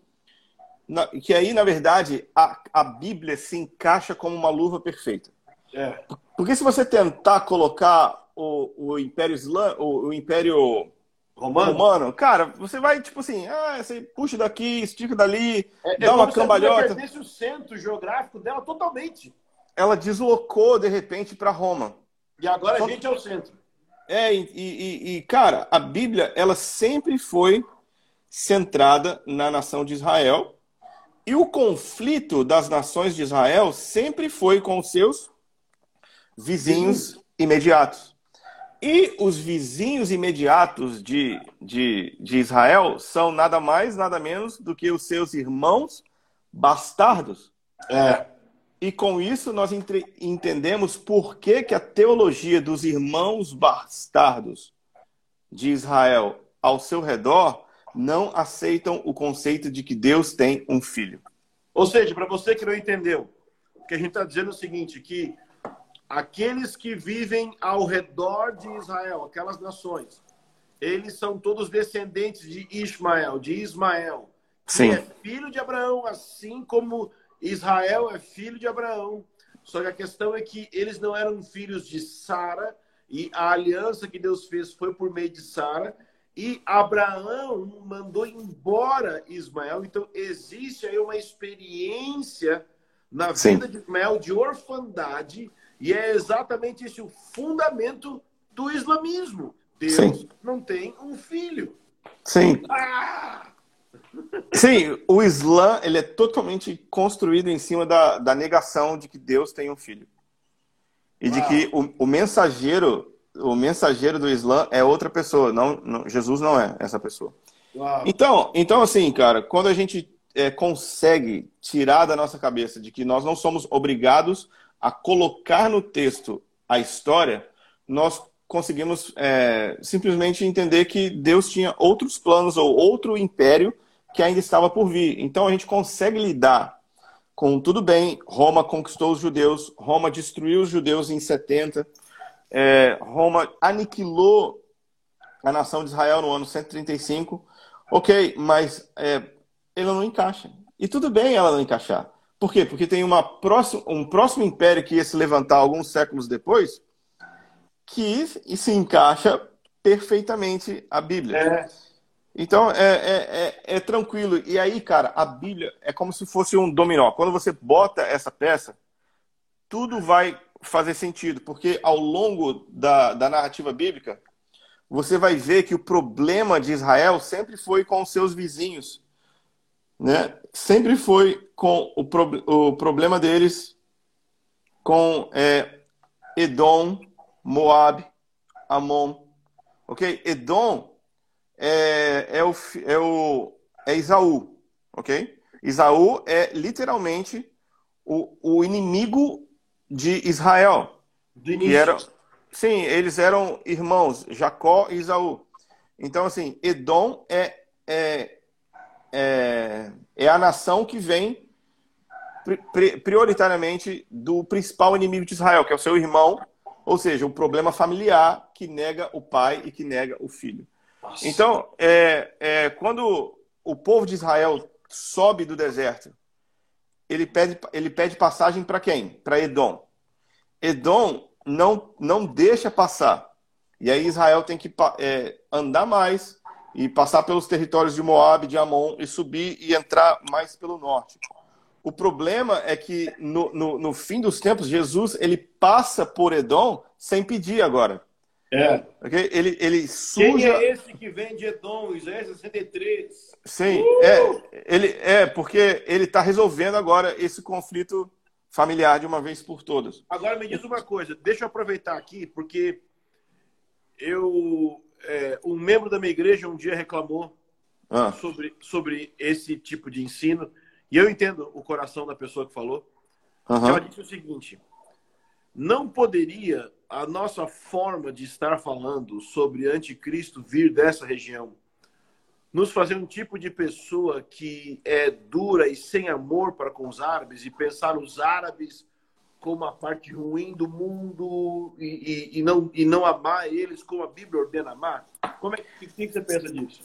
que aí na verdade a, a Bíblia se encaixa como uma luva perfeita. É. Porque se você tentar colocar o, o Império Islã, o, o Império Romano? Romano? cara, você vai tipo assim, ah, você puxa daqui, estica dali, é, dá é uma cambalhota. Você o centro geográfico dela totalmente. Ela deslocou de repente para Roma. E agora Só... a gente é o centro. É, e, e, e, cara, a Bíblia, ela sempre foi centrada na nação de Israel E o conflito das nações de Israel sempre foi com os seus vizinhos imediatos. E os vizinhos imediatos de, de, de Israel são nada mais, nada menos do que os seus irmãos bastardos. É. E com isso nós entre, entendemos por que, que a teologia dos irmãos bastardos de Israel ao seu redor não aceitam o conceito de que Deus tem um filho. Ou seja, para você que não entendeu, o que a gente está dizendo é o seguinte, que aqueles que vivem ao redor de Israel, aquelas nações, eles são todos descendentes de Ismael, de Ismael, que Sim. é filho de Abraão, assim como Israel é filho de Abraão. Só que a questão é que eles não eram filhos de Sara, e a aliança que Deus fez foi por meio de Sara, e Abraão mandou embora Ismael. Então, existe aí uma experiência na vida Sim. de Ismael de orfandade, e é exatamente esse o fundamento do islamismo. Deus Sim. não tem um filho. Sim. Ah! Sim, o Islã ele é totalmente construído em cima da, da negação de que Deus tem um filho. E de Uau. que o, o mensageiro, o mensageiro do Islã é outra pessoa, não, não- Jesus não é essa pessoa. Uau. Então, então assim, cara, quando a gente é, consegue tirar da nossa cabeça de que nós não somos obrigados a colocar no texto a história, nós conseguimos é, simplesmente entender que Deus tinha outros planos ou outro império que ainda estava por vir. Então a gente consegue lidar com tudo bem. Roma conquistou os judeus, Roma destruiu os judeus em 70, é, Roma aniquilou a nação de Israel no ano 135. Ok, mas é, ele não encaixa. E tudo bem ela não encaixar. Por quê? Porque tem uma próxima, um próximo império que ia se levantar alguns séculos depois que se encaixa perfeitamente a Bíblia. É, Então é, é, é, é tranquilo. E aí, cara, a Bíblia é como se fosse um dominó. Quando você bota essa peça, tudo vai fazer sentido, porque ao longo da, da narrativa bíblica, você vai ver que o problema de Israel sempre foi com os seus vizinhos. Né? Sempre foi com o, pro, o problema deles com é, Edom, Moab, Amon. Ok? Edom é, é, o, é, o, é Isaú. Ok? Isaú é literalmente o, o inimigo de Israel. do início. eram, sim, eles eram irmãos, Jacó e Isaú. Então, assim, Edom é, é, é, é a nação que vem pri- pri- prioritariamente do principal inimigo de Israel, que é o seu irmão, ou seja, o problema familiar que nega o pai e que nega o filho. Nossa. Então, é, é, quando o povo de Israel sobe do deserto, ele pede, ele pede passagem para quem? Para Edom. Edom não, não deixa passar. E aí Israel tem que é, andar mais e passar pelos territórios de Moab, de Amon, e subir e entrar mais pelo norte. O problema é que no, no, no fim dos tempos, Jesus ele passa por Edom sem pedir agora. É. ok? Ele, ele Quem suja. é esse que vem de Edom, Isaías 63? Sim, é, ele, é porque ele está resolvendo agora esse conflito familiar de uma vez por todas. Agora me diz uma coisa, deixa eu aproveitar aqui, porque eu, é, um membro da minha igreja um dia reclamou Ah, sobre, sobre esse tipo de ensino, e eu entendo o coração da pessoa que falou. aham. Ela disse o seguinte: não poderia a nossa forma de estar falando sobre anticristo vir dessa região nos fazer um tipo de pessoa que é dura e sem amor para com os árabes e pensar os árabes como a parte ruim do mundo e, e, e não, e não amar eles como a Bíblia ordena amar? Como é que, que, você pensa disso?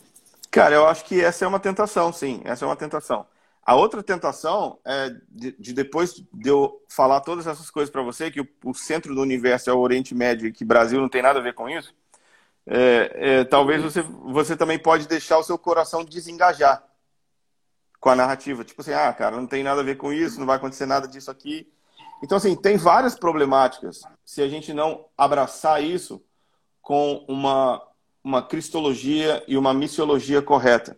Cara, eu acho que essa é uma tentação, sim. Essa é uma tentação. A outra tentação é de, de depois de eu falar todas essas coisas para você, que o, o centro do universo é o Oriente Médio e que Brasil não tem nada a ver com isso, é, é, talvez você, você também pode deixar o seu coração desengajar com a narrativa. Tipo assim, ah, cara, não tem nada a ver com isso, não vai acontecer nada disso aqui. Então, assim, tem várias problemáticas se a gente não abraçar isso com uma, uma cristologia e uma missiologia correta.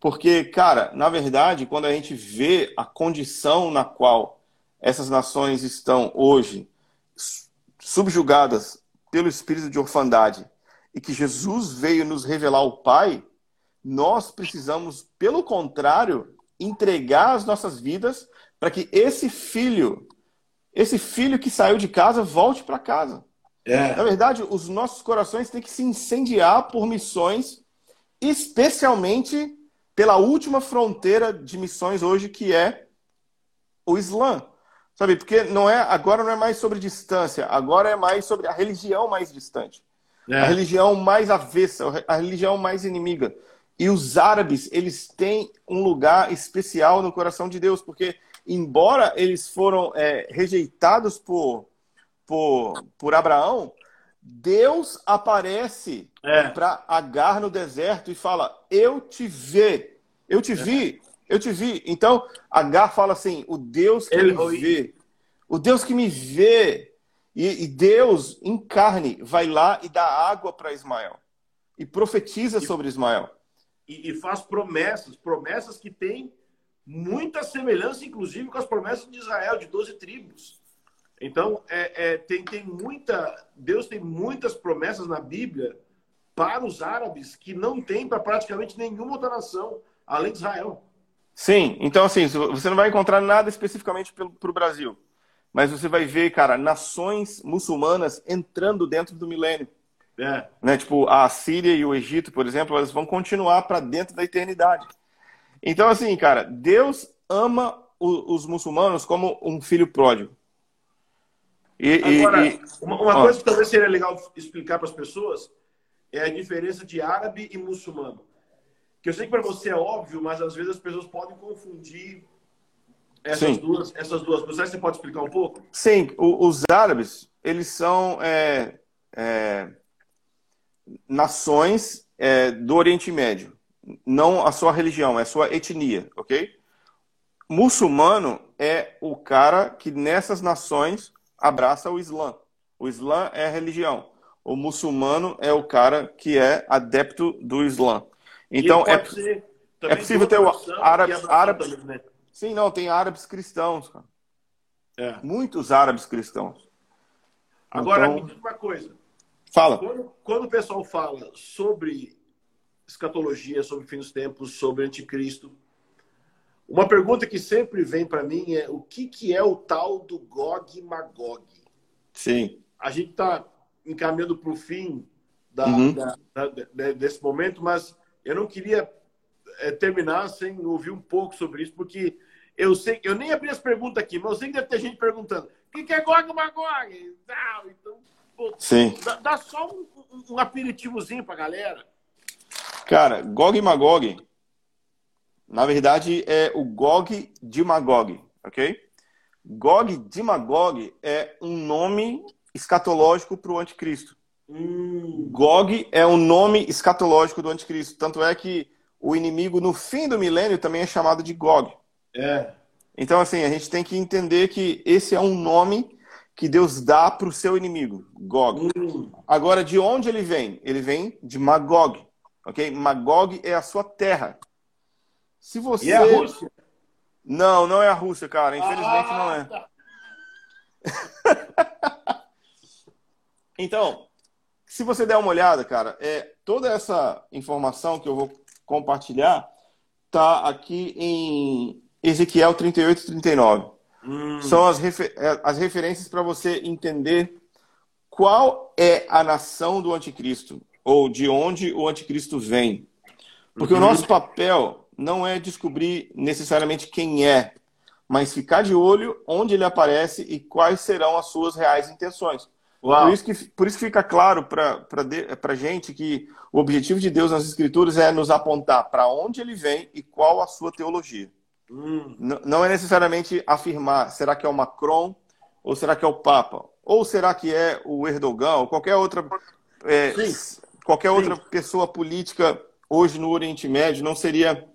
Porque, cara, na verdade, quando a gente vê a condição na qual essas nações estão hoje subjugadas pelo espírito de orfandade e que Jesus veio nos revelar o Pai, nós precisamos, pelo contrário, entregar as nossas vidas para que esse filho, esse filho que saiu de casa, volte para casa. É. Na verdade, os nossos corações têm que se incendiar por missões, especialmente pela última fronteira de missões hoje, que é o Islã. Sabe, porque não é, agora não é mais sobre distância, agora é mais sobre a religião mais distante. É. A religião mais avessa, a religião mais inimiga. E os árabes, eles têm um lugar especial no coração de Deus, porque, embora eles foram é, rejeitados por, por, por Abraão, Deus aparece é. para Agar no deserto e fala: Eu te vi, eu te vi, eu te vi. Então, Agar fala assim: O Deus que Ele, me vê, o Deus que me vê. E, e Deus, em carne, vai lá e dá água para Ismael e profetiza sobre Ismael e, e faz promessas, promessas que têm muita semelhança, inclusive, com as promessas de Israel, de 12 tribos. Então, é, é, tem, tem muita. Deus tem muitas promessas na Bíblia para os árabes que não tem para praticamente nenhuma outra nação, além de Israel. Sim, então assim, você não vai encontrar nada especificamente para o Brasil. Mas você vai ver, cara, nações muçulmanas entrando dentro do milênio. É. Né? Tipo, a Síria e o Egito, por exemplo, elas vão continuar para dentro da eternidade. Então, assim, cara, Deus ama o, os muçulmanos como um filho pródigo. E, Agora, e, uma, uma coisa que talvez seria legal explicar para as pessoas é a diferença de árabe e muçulmano. Que eu sei que para você é óbvio, mas às vezes as pessoas podem confundir essas Sim. duas, essas duas coisas. Você pode explicar um pouco? Sim, o, os árabes, eles são é, é, nações é, do Oriente Médio, não a sua religião, é a sua etnia, ok? Muçulmano é o cara que nessas nações abraça o Islã. O Islã é a religião. O muçulmano é o cara que é adepto do Islã. Então é, é possível ter o árabes, árabes né? Sim, não, tem árabes cristãos, cara. É. Muitos árabes cristãos. Agora, então... me diz uma coisa. Fala. Quando, quando o pessoal fala sobre escatologia, sobre fim dos tempos, sobre anticristo, uma pergunta que sempre vem para mim é o que, que é o tal do Gog Magog? Sim. A gente está encaminhando para o fim da, uhum. da, da, desse momento, mas eu não queria é, terminar sem ouvir um pouco sobre isso, porque eu sei, eu nem abri as perguntas aqui, mas eu sei que deve ter gente perguntando o que, que é Gog Magog? Então, Sim. Dá, dá só um, um aperitivozinho pra galera. Cara, Gog e Magog, na verdade, é o Gog de Magog, ok? Gog de Magog é um nome escatológico para o anticristo. Hum. Gog é um nome escatológico do anticristo. Tanto é que o inimigo no fim do milênio também é chamado de Gog. É. Então, assim, a gente tem que entender que esse é um nome que Deus dá para o seu inimigo, Gog. Hum. Agora, de onde ele vem? Ele vem de Magog, ok? Magog é a sua terra. Se você... E é a Rússia? Não, não é a Rússia, cara. Infelizmente ah, não é. Tá. então, se você der uma olhada, cara, é toda essa informação que eu vou compartilhar tá aqui em Ezequiel 38 e 39. Hum. São as, refer é, as referências para você entender qual é a nação do anticristo, ou de onde o anticristo vem. Porque uhum. o nosso papel não é descobrir necessariamente quem é, mas ficar de olho onde ele aparece e quais serão as suas reais intenções. Por isso, que, por isso que fica claro para a gente que o objetivo de Deus nas Escrituras é nos apontar para onde ele vem e qual a sua teologia. Hum. Não é necessariamente afirmar, será que é o Macron ou será que é o Papa? Ou será que é o Erdogan ou qualquer outra, é, qualquer Sim. outra pessoa política hoje no Oriente Médio? Não seria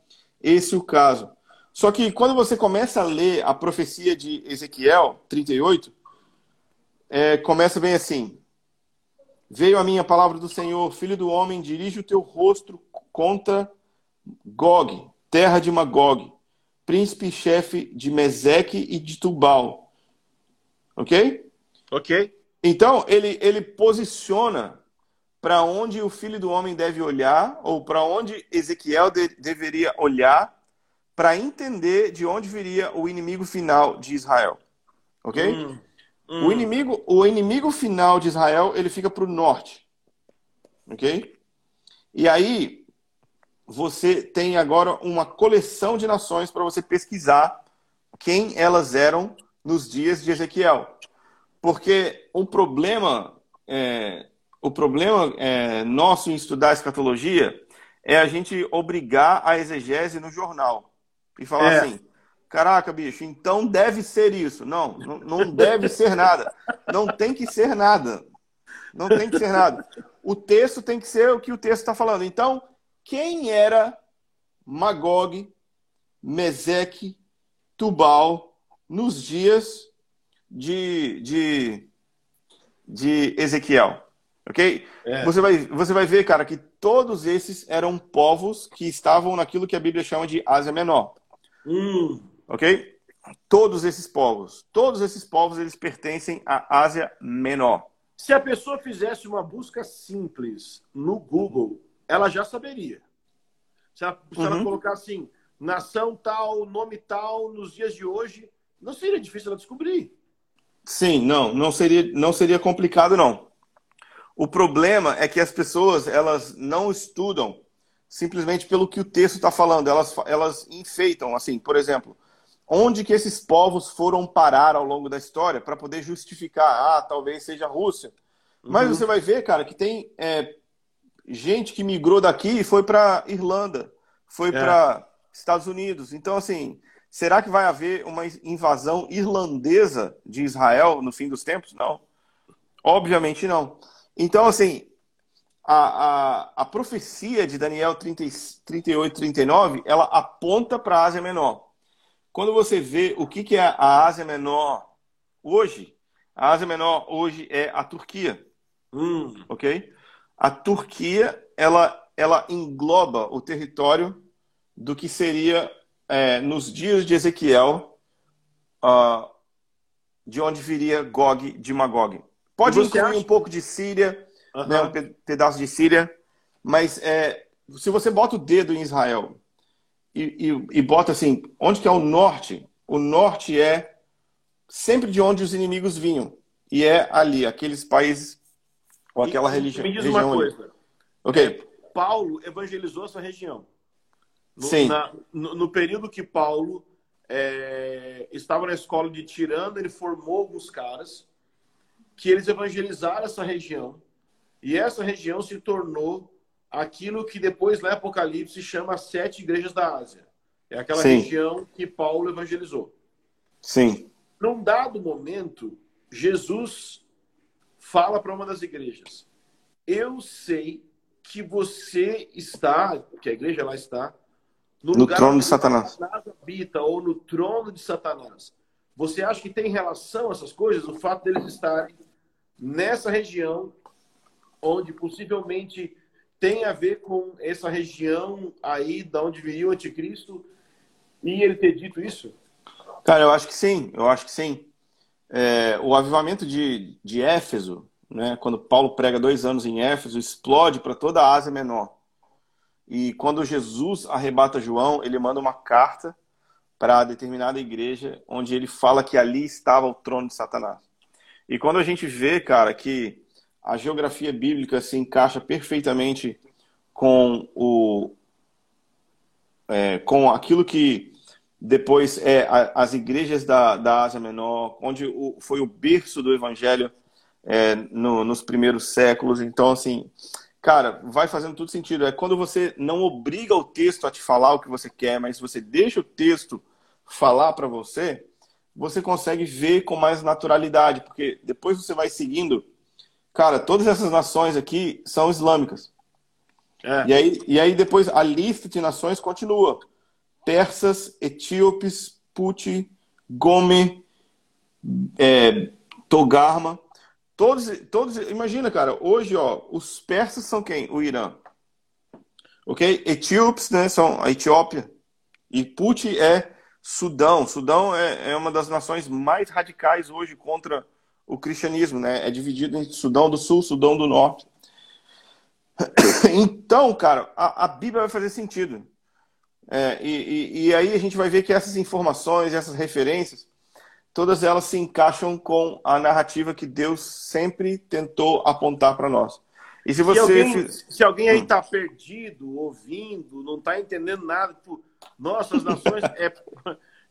esse o caso. Só que quando você começa a ler a profecia de Ezequiel 38, é, começa bem assim: Veio a minha palavra do Senhor, filho do homem, dirige o teu rosto contra Gog, terra de Magog, príncipe-chefe de Meseque e de Tubal. Ok? Ok. Então, ele, ele posiciona para onde o filho do homem deve olhar, ou para onde Ezequiel de, deveria olhar, para entender de onde viria o inimigo final de Israel. Ok? Hum, hum. O, inimigo, o inimigo final de Israel ele fica para o norte. Ok? E aí, você tem agora uma coleção de nações para você pesquisar quem elas eram nos dias de Ezequiel. Porque o problema, é, o problema é, nosso em estudar escatologia é a gente obrigar a exegese no jornal. E falar é. assim, caraca, bicho, então deve ser isso. Não, não, não deve ser nada. Não tem que ser nada. Não tem que ser nada. O texto tem que ser o que o texto está falando. Então, quem era Magog, Meseque, Tubal nos dias de, de, de Ezequiel. Ok? É. Você, vai, você vai ver, cara, que todos esses eram povos que estavam naquilo que a Bíblia chama de Ásia Menor. Hum. Ok? Todos esses povos. Todos esses povos, eles pertencem à Ásia Menor. Se a pessoa fizesse uma busca simples no Google, ela já saberia. Se ela, se ela uhum. colocar assim, nação tal, nome tal, nos dias de hoje, não seria difícil ela descobrir. Sim, não, não seria, não seria complicado não. O problema é que as pessoas elas não estudam simplesmente pelo que o texto está falando, elas, elas enfeitam, assim, por exemplo, onde que esses povos foram parar ao longo da história para poder justificar, ah, talvez seja a Rússia. Uhum. Mas você vai ver, cara, que tem é, gente que migrou daqui e foi para Irlanda, foi é. para Estados Unidos. Então, assim, Será que vai haver uma invasão irlandesa de Israel no fim dos tempos? Não. Obviamente não. Então, assim, a, a, a profecia de Daniel 30, 38, 39, ela aponta para a Ásia Menor. Quando você vê o que, que é a Ásia Menor hoje, a Ásia Menor hoje é a Turquia. Hum. Ok? A Turquia, ela, ela engloba o território do que seria é, nos dias de Ezequiel, uh, de onde viria Gog de Magog. Pode incluir acha? um pouco de Síria, uhum. né, um pedaço de Síria, mas é, se você bota o dedo em Israel e, e, e bota assim, onde que é o norte? O norte é sempre de onde os inimigos vinham. E é ali, aqueles países ou aquela religião. Me diz uma coisa. Ok. É, Paulo evangelizou essa região. No, Sim. Na, no, no, período que Paulo é, estava na escola de Tirana, ele formou alguns caras que eles evangelizaram essa região. E essa região se tornou aquilo que depois, em Apocalipse, chama as sete igrejas da Ásia. É aquela Sim. região que Paulo evangelizou. Sim. Num dado momento, Jesus fala para uma das igrejas: Eu sei que você está, que a igreja lá está, no, no trono de Satanás. Satanás habita ou no trono de Satanás. Você acha que tem relação essas coisas? O fato deles estarem nessa região, onde possivelmente tem a ver com essa região aí da onde viria o anticristo e ele ter dito isso? Cara, eu acho que sim, eu acho que sim. É, o avivamento de, de Éfeso, né, quando Paulo prega dois anos em Éfeso, explode para toda a Ásia Menor. E quando Jesus arrebata João, ele manda uma carta para determinada igreja, onde ele fala que ali estava o trono de Satanás. E quando a gente vê, cara, que a geografia bíblica se encaixa perfeitamente com o é, com aquilo que depois é as igrejas da, da Ásia Menor, onde o, foi o berço do Evangelho é, no, nos primeiros séculos. Então, assim, cara, vai fazendo tudo sentido. É quando você não obriga o texto a te falar o que você quer, mas você deixa o texto falar para você, você consegue ver com mais naturalidade, porque depois você vai seguindo. Cara, todas essas nações aqui são islâmicas. É. E, aí, e aí depois a lista de nações continua. Persas, etíopes, Puti, Gome, é, Togarma. Todos, todos, imagina, cara, hoje, ó, os persas são quem? O Irã. Ok? Etíopes, né, são a Etiópia. E Put é Sudão. Sudão é, é uma das nações mais radicais hoje contra o cristianismo, né? É dividido em Sudão do Sul, Sudão do Norte. Então, cara, a, a Bíblia vai fazer sentido. É, e, e, e, aí a gente vai ver que essas informações, essas referências, todas elas se encaixam com a narrativa que Deus sempre tentou apontar para nós. E se você. Se alguém, se alguém aí está hum. perdido, ouvindo, não está entendendo nada, tipo, nossas nações. é,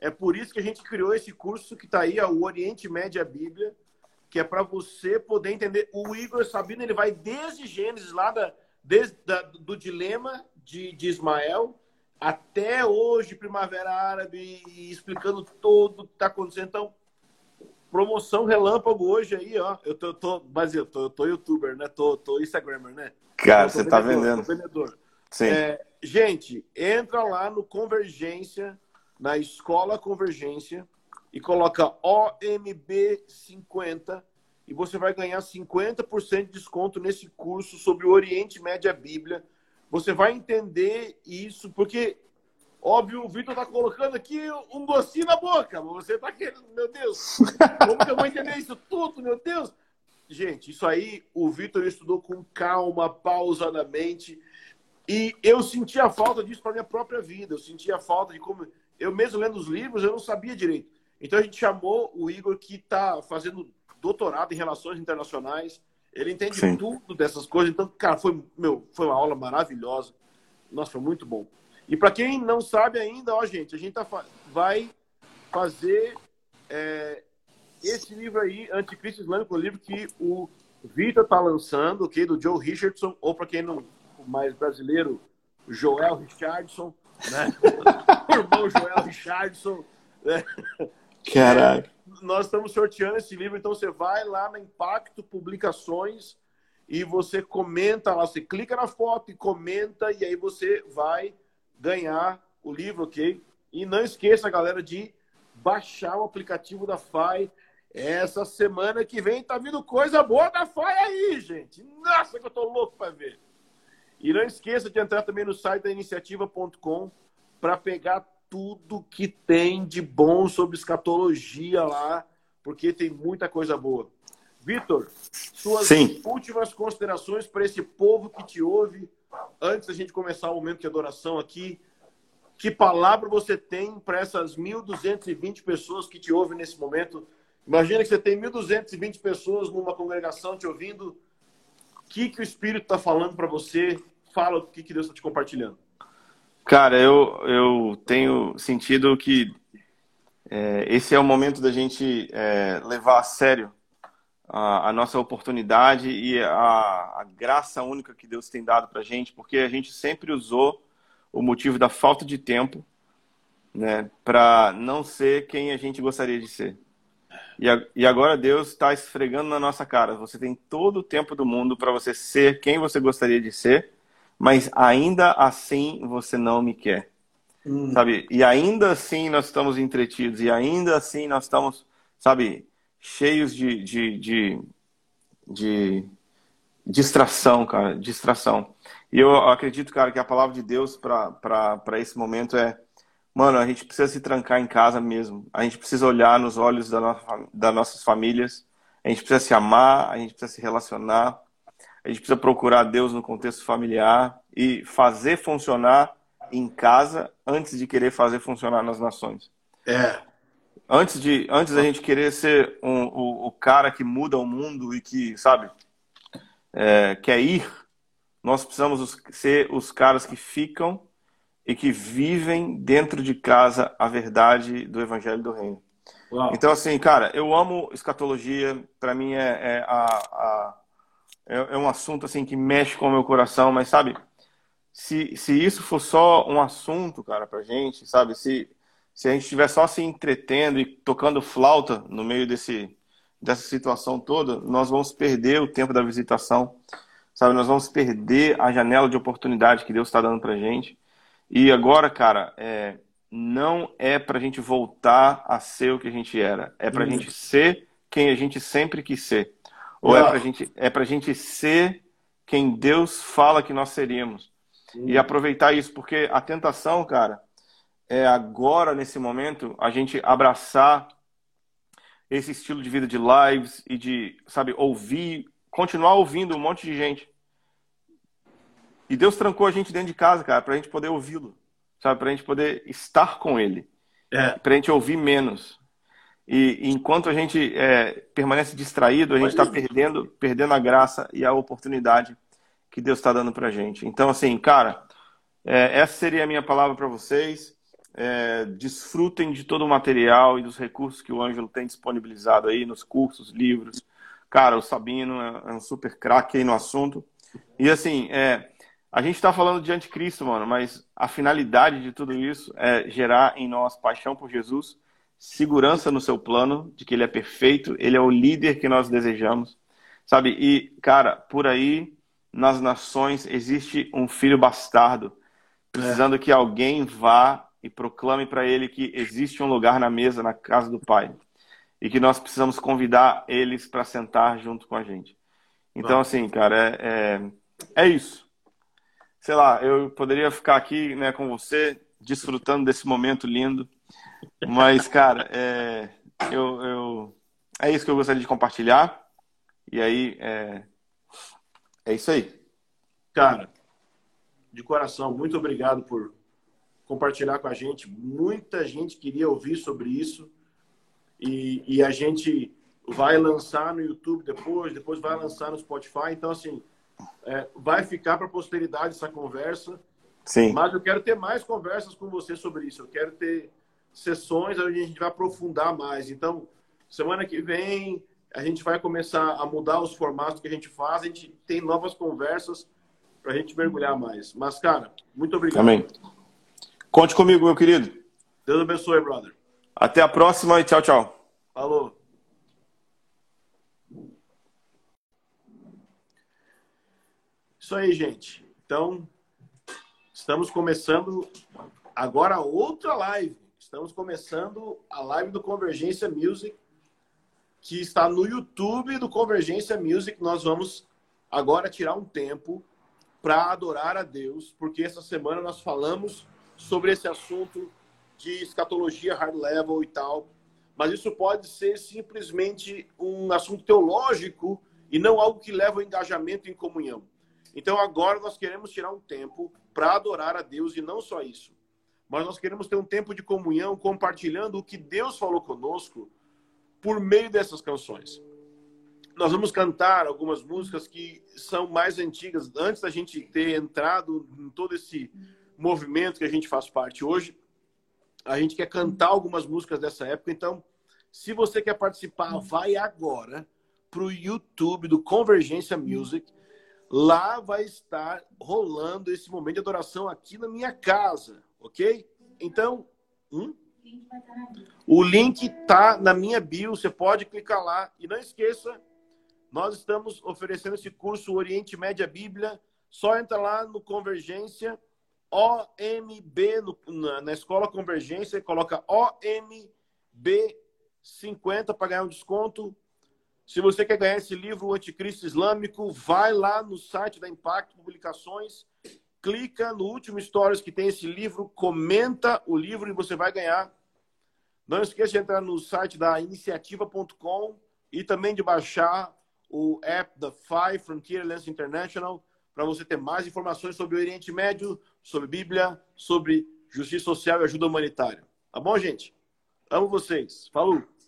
é por isso que a gente criou esse curso que está aí, o Oriente Média Bíblia, que é para você poder entender. O Igor Sabino ele vai desde Gênesis, lá da, desde da, do dilema de, de Ismael, até hoje, Primavera Árabe, explicando tudo que está acontecendo. Então, promoção relâmpago hoje aí, ó. Eu tô, tô mas eu tô, eu tô youtuber, né? Tô, tô Instagrammer, né? Cara, você tá vendendo. vendedor. Sim. É, gente, entra lá no Convergência, na Escola Convergência, e coloca OMB50 e você vai ganhar 50% de desconto nesse curso sobre o Oriente Média Bíblia. Você vai entender isso, porque Óbvio, o Vitor tá colocando aqui um docinho na boca. Você tá querendo, meu Deus, como que eu vou entender isso tudo, meu Deus? Gente, isso aí o Vitor estudou com calma, pausadamente. E eu sentia falta disso para minha própria vida. Eu sentia falta de como. Eu mesmo lendo os livros, eu não sabia direito. Então a gente chamou o Igor, que está fazendo doutorado em relações internacionais. Ele entende Sim. tudo dessas coisas. Então, cara, foi, meu, foi uma aula maravilhosa. Nossa, foi muito bom. E para quem não sabe ainda, ó, gente, a gente tá, vai fazer é, esse livro aí, Anticristo Islâmico, o livro que o Vitor tá lançando, ok? Do Joe Richardson, ou para quem não mais brasileiro, Joel Richardson, né? o irmão Joel Richardson. Né? Caralho. É, nós estamos sorteando esse livro, então você vai lá na Impacto Publicações e você comenta lá, você clica na foto e comenta, e aí você vai ganhar o livro, ok? E não esqueça, galera, de baixar o aplicativo da FAI. Essa semana que vem tá vindo coisa boa da FAI aí, gente. Nossa, que eu tô louco para ver. E não esqueça de entrar também no site da iniciativa.com para pegar tudo que tem de bom sobre escatologia lá, porque tem muita coisa boa. Vitor, suas Sim. últimas considerações para esse povo que te ouve antes da gente começar o momento de adoração aqui, que palavra você tem para essas 1.220 pessoas que te ouvem nesse momento? Imagina que você tem 1.220 pessoas numa congregação te ouvindo. O que, que o Espírito está falando para você? Fala o que, que Deus está te compartilhando. Cara, eu, eu tenho sentido que é, esse é o momento da gente é, levar a sério a, a nossa oportunidade e a, a, graça única que Deus tem dado para gente, porque a gente sempre usou o motivo da falta de tempo né, para não ser quem a gente gostaria de ser. E, a, e agora Deus está esfregando na nossa cara. Você tem todo o tempo do mundo para você ser quem você gostaria de ser, mas ainda assim você não me quer. Hum. Sabe? E ainda assim nós estamos entretidos, e ainda assim nós estamos, sabe, cheios de, de, de, de distração, cara, distração. E eu acredito, cara, que a palavra de Deus para esse momento é, mano, a gente precisa se trancar em casa mesmo. A gente precisa olhar nos olhos da nossa, das nossas famílias. A gente precisa se amar, a gente precisa se relacionar. A gente precisa procurar Deus no contexto familiar e fazer funcionar em casa antes de querer fazer funcionar nas nações. É. Antes de antes da gente querer ser um, o, o cara que muda o mundo e que, sabe, é, quer ir, nós precisamos ser os caras que ficam e que vivem dentro de casa a verdade do Evangelho do Reino. Uau. Então, assim, cara, eu amo escatologia. Para mim é, é, a, a, é, é, um assunto assim que mexe com o meu coração. Mas sabe, se, se isso for só um assunto, cara, pra gente, sabe, se se a gente estiver só se entretendo e tocando flauta no meio desse, dessa situação toda, nós vamos perder o tempo da visitação, sabe? Nós vamos perder a janela de oportunidade que Deus está dando para gente. E agora, cara, é, não é para a gente voltar a ser o que a gente era, é para a gente ser quem a gente sempre quis ser. Ou é para gente, é a gente ser quem Deus fala que nós seríamos. E aproveitar isso, porque a tentação, cara, é agora, nesse momento, a gente abraçar esse estilo de vida de lives e de, sabe, ouvir, continuar ouvindo um monte de gente. E Deus trancou a gente dentro de casa, cara, para a gente poder ouvi-lo, sabe, para a gente poder estar com Ele, é. para a gente ouvir menos. E, e enquanto a gente é, permanece distraído, a gente está perdendo, perdendo a graça e a oportunidade que Deus está dando para a gente. Então, assim, cara, é, essa seria a minha palavra para vocês. É, desfrutem de todo o material e dos recursos que o Ângelo tem disponibilizado aí nos cursos, livros. Cara, o Sabino é, é um super craque aí no assunto. E assim, é, a gente está falando de anticristo, mano, mas a finalidade de tudo isso é gerar em nós paixão por Jesus, segurança no seu plano, de que ele é perfeito, ele é o líder que nós desejamos, sabe? E, cara, por aí, nas nações, existe um filho bastardo, precisando é. que alguém vá e proclame para ele que existe um lugar na mesa na casa do Pai e que nós precisamos convidar eles para sentar junto com a gente. Então, assim, cara, é, é, é, isso. Sei lá, eu poderia ficar aqui né, com você, desfrutando desse momento lindo, mas, cara, é, eu, eu, é isso que eu gostaria de compartilhar. E aí, é, é isso aí. Cara, de coração, muito obrigado por compartilhar com a gente. Muita gente queria ouvir sobre isso. E, e a gente vai lançar no YouTube depois, depois vai lançar no Spotify. Então, assim, é, vai ficar para a posteridade essa conversa. Sim. Mas eu quero ter mais conversas com você sobre isso. Eu quero ter sessões onde a gente vai aprofundar mais. Então, semana que vem, a gente vai começar a mudar os formatos que a gente faz. A gente tem novas conversas para a gente mergulhar mais. Mas, cara, muito obrigado. Amém. Conte comigo, meu querido. Deus abençoe, brother. Até a próxima e tchau, tchau. Falou. Isso aí, gente. Então, estamos começando agora outra live. Estamos começando a live do Convergência Music, que está no YouTube do Convergência Music. Nós vamos agora tirar um tempo para adorar a Deus, porque essa semana nós falamos sobre esse assunto de escatologia hard level e tal, mas isso pode ser simplesmente um assunto teológico e não algo que leva ao engajamento em comunhão. Então agora nós queremos tirar um tempo para adorar a Deus e não só isso, mas nós queremos ter um tempo de comunhão compartilhando o que Deus falou conosco por meio dessas canções. Nós vamos cantar algumas músicas que são mais antigas, antes da gente ter entrado em todo esse movimento que a gente faz parte hoje. A gente quer cantar algumas músicas dessa época, então, se você quer participar, vai agora para o YouTube do Convergência Music. Lá vai estar rolando esse momento de adoração aqui na minha casa, ok? Então, hum? o link tá na minha bio, você pode clicar lá. E não esqueça, nós estamos oferecendo esse curso Oriente Média Bíblia. Só entra lá no Convergência OMB no, na, na, escola Convergência, coloca OMB 50 para ganhar um desconto. Se você quer ganhar esse livro, O Anticristo Islâmico, vai lá no site da Impacto Publicações, clica no último stories que tem esse livro, comenta o livro e você vai ganhar. Não esqueça de entrar no site da iniciativa.com e também de baixar o app da Five Frontier Alliance International para você ter mais informações sobre o Oriente Médio, sobre Bíblia, sobre justiça social e ajuda humanitária. Tá bom, gente? Amo vocês. Falou!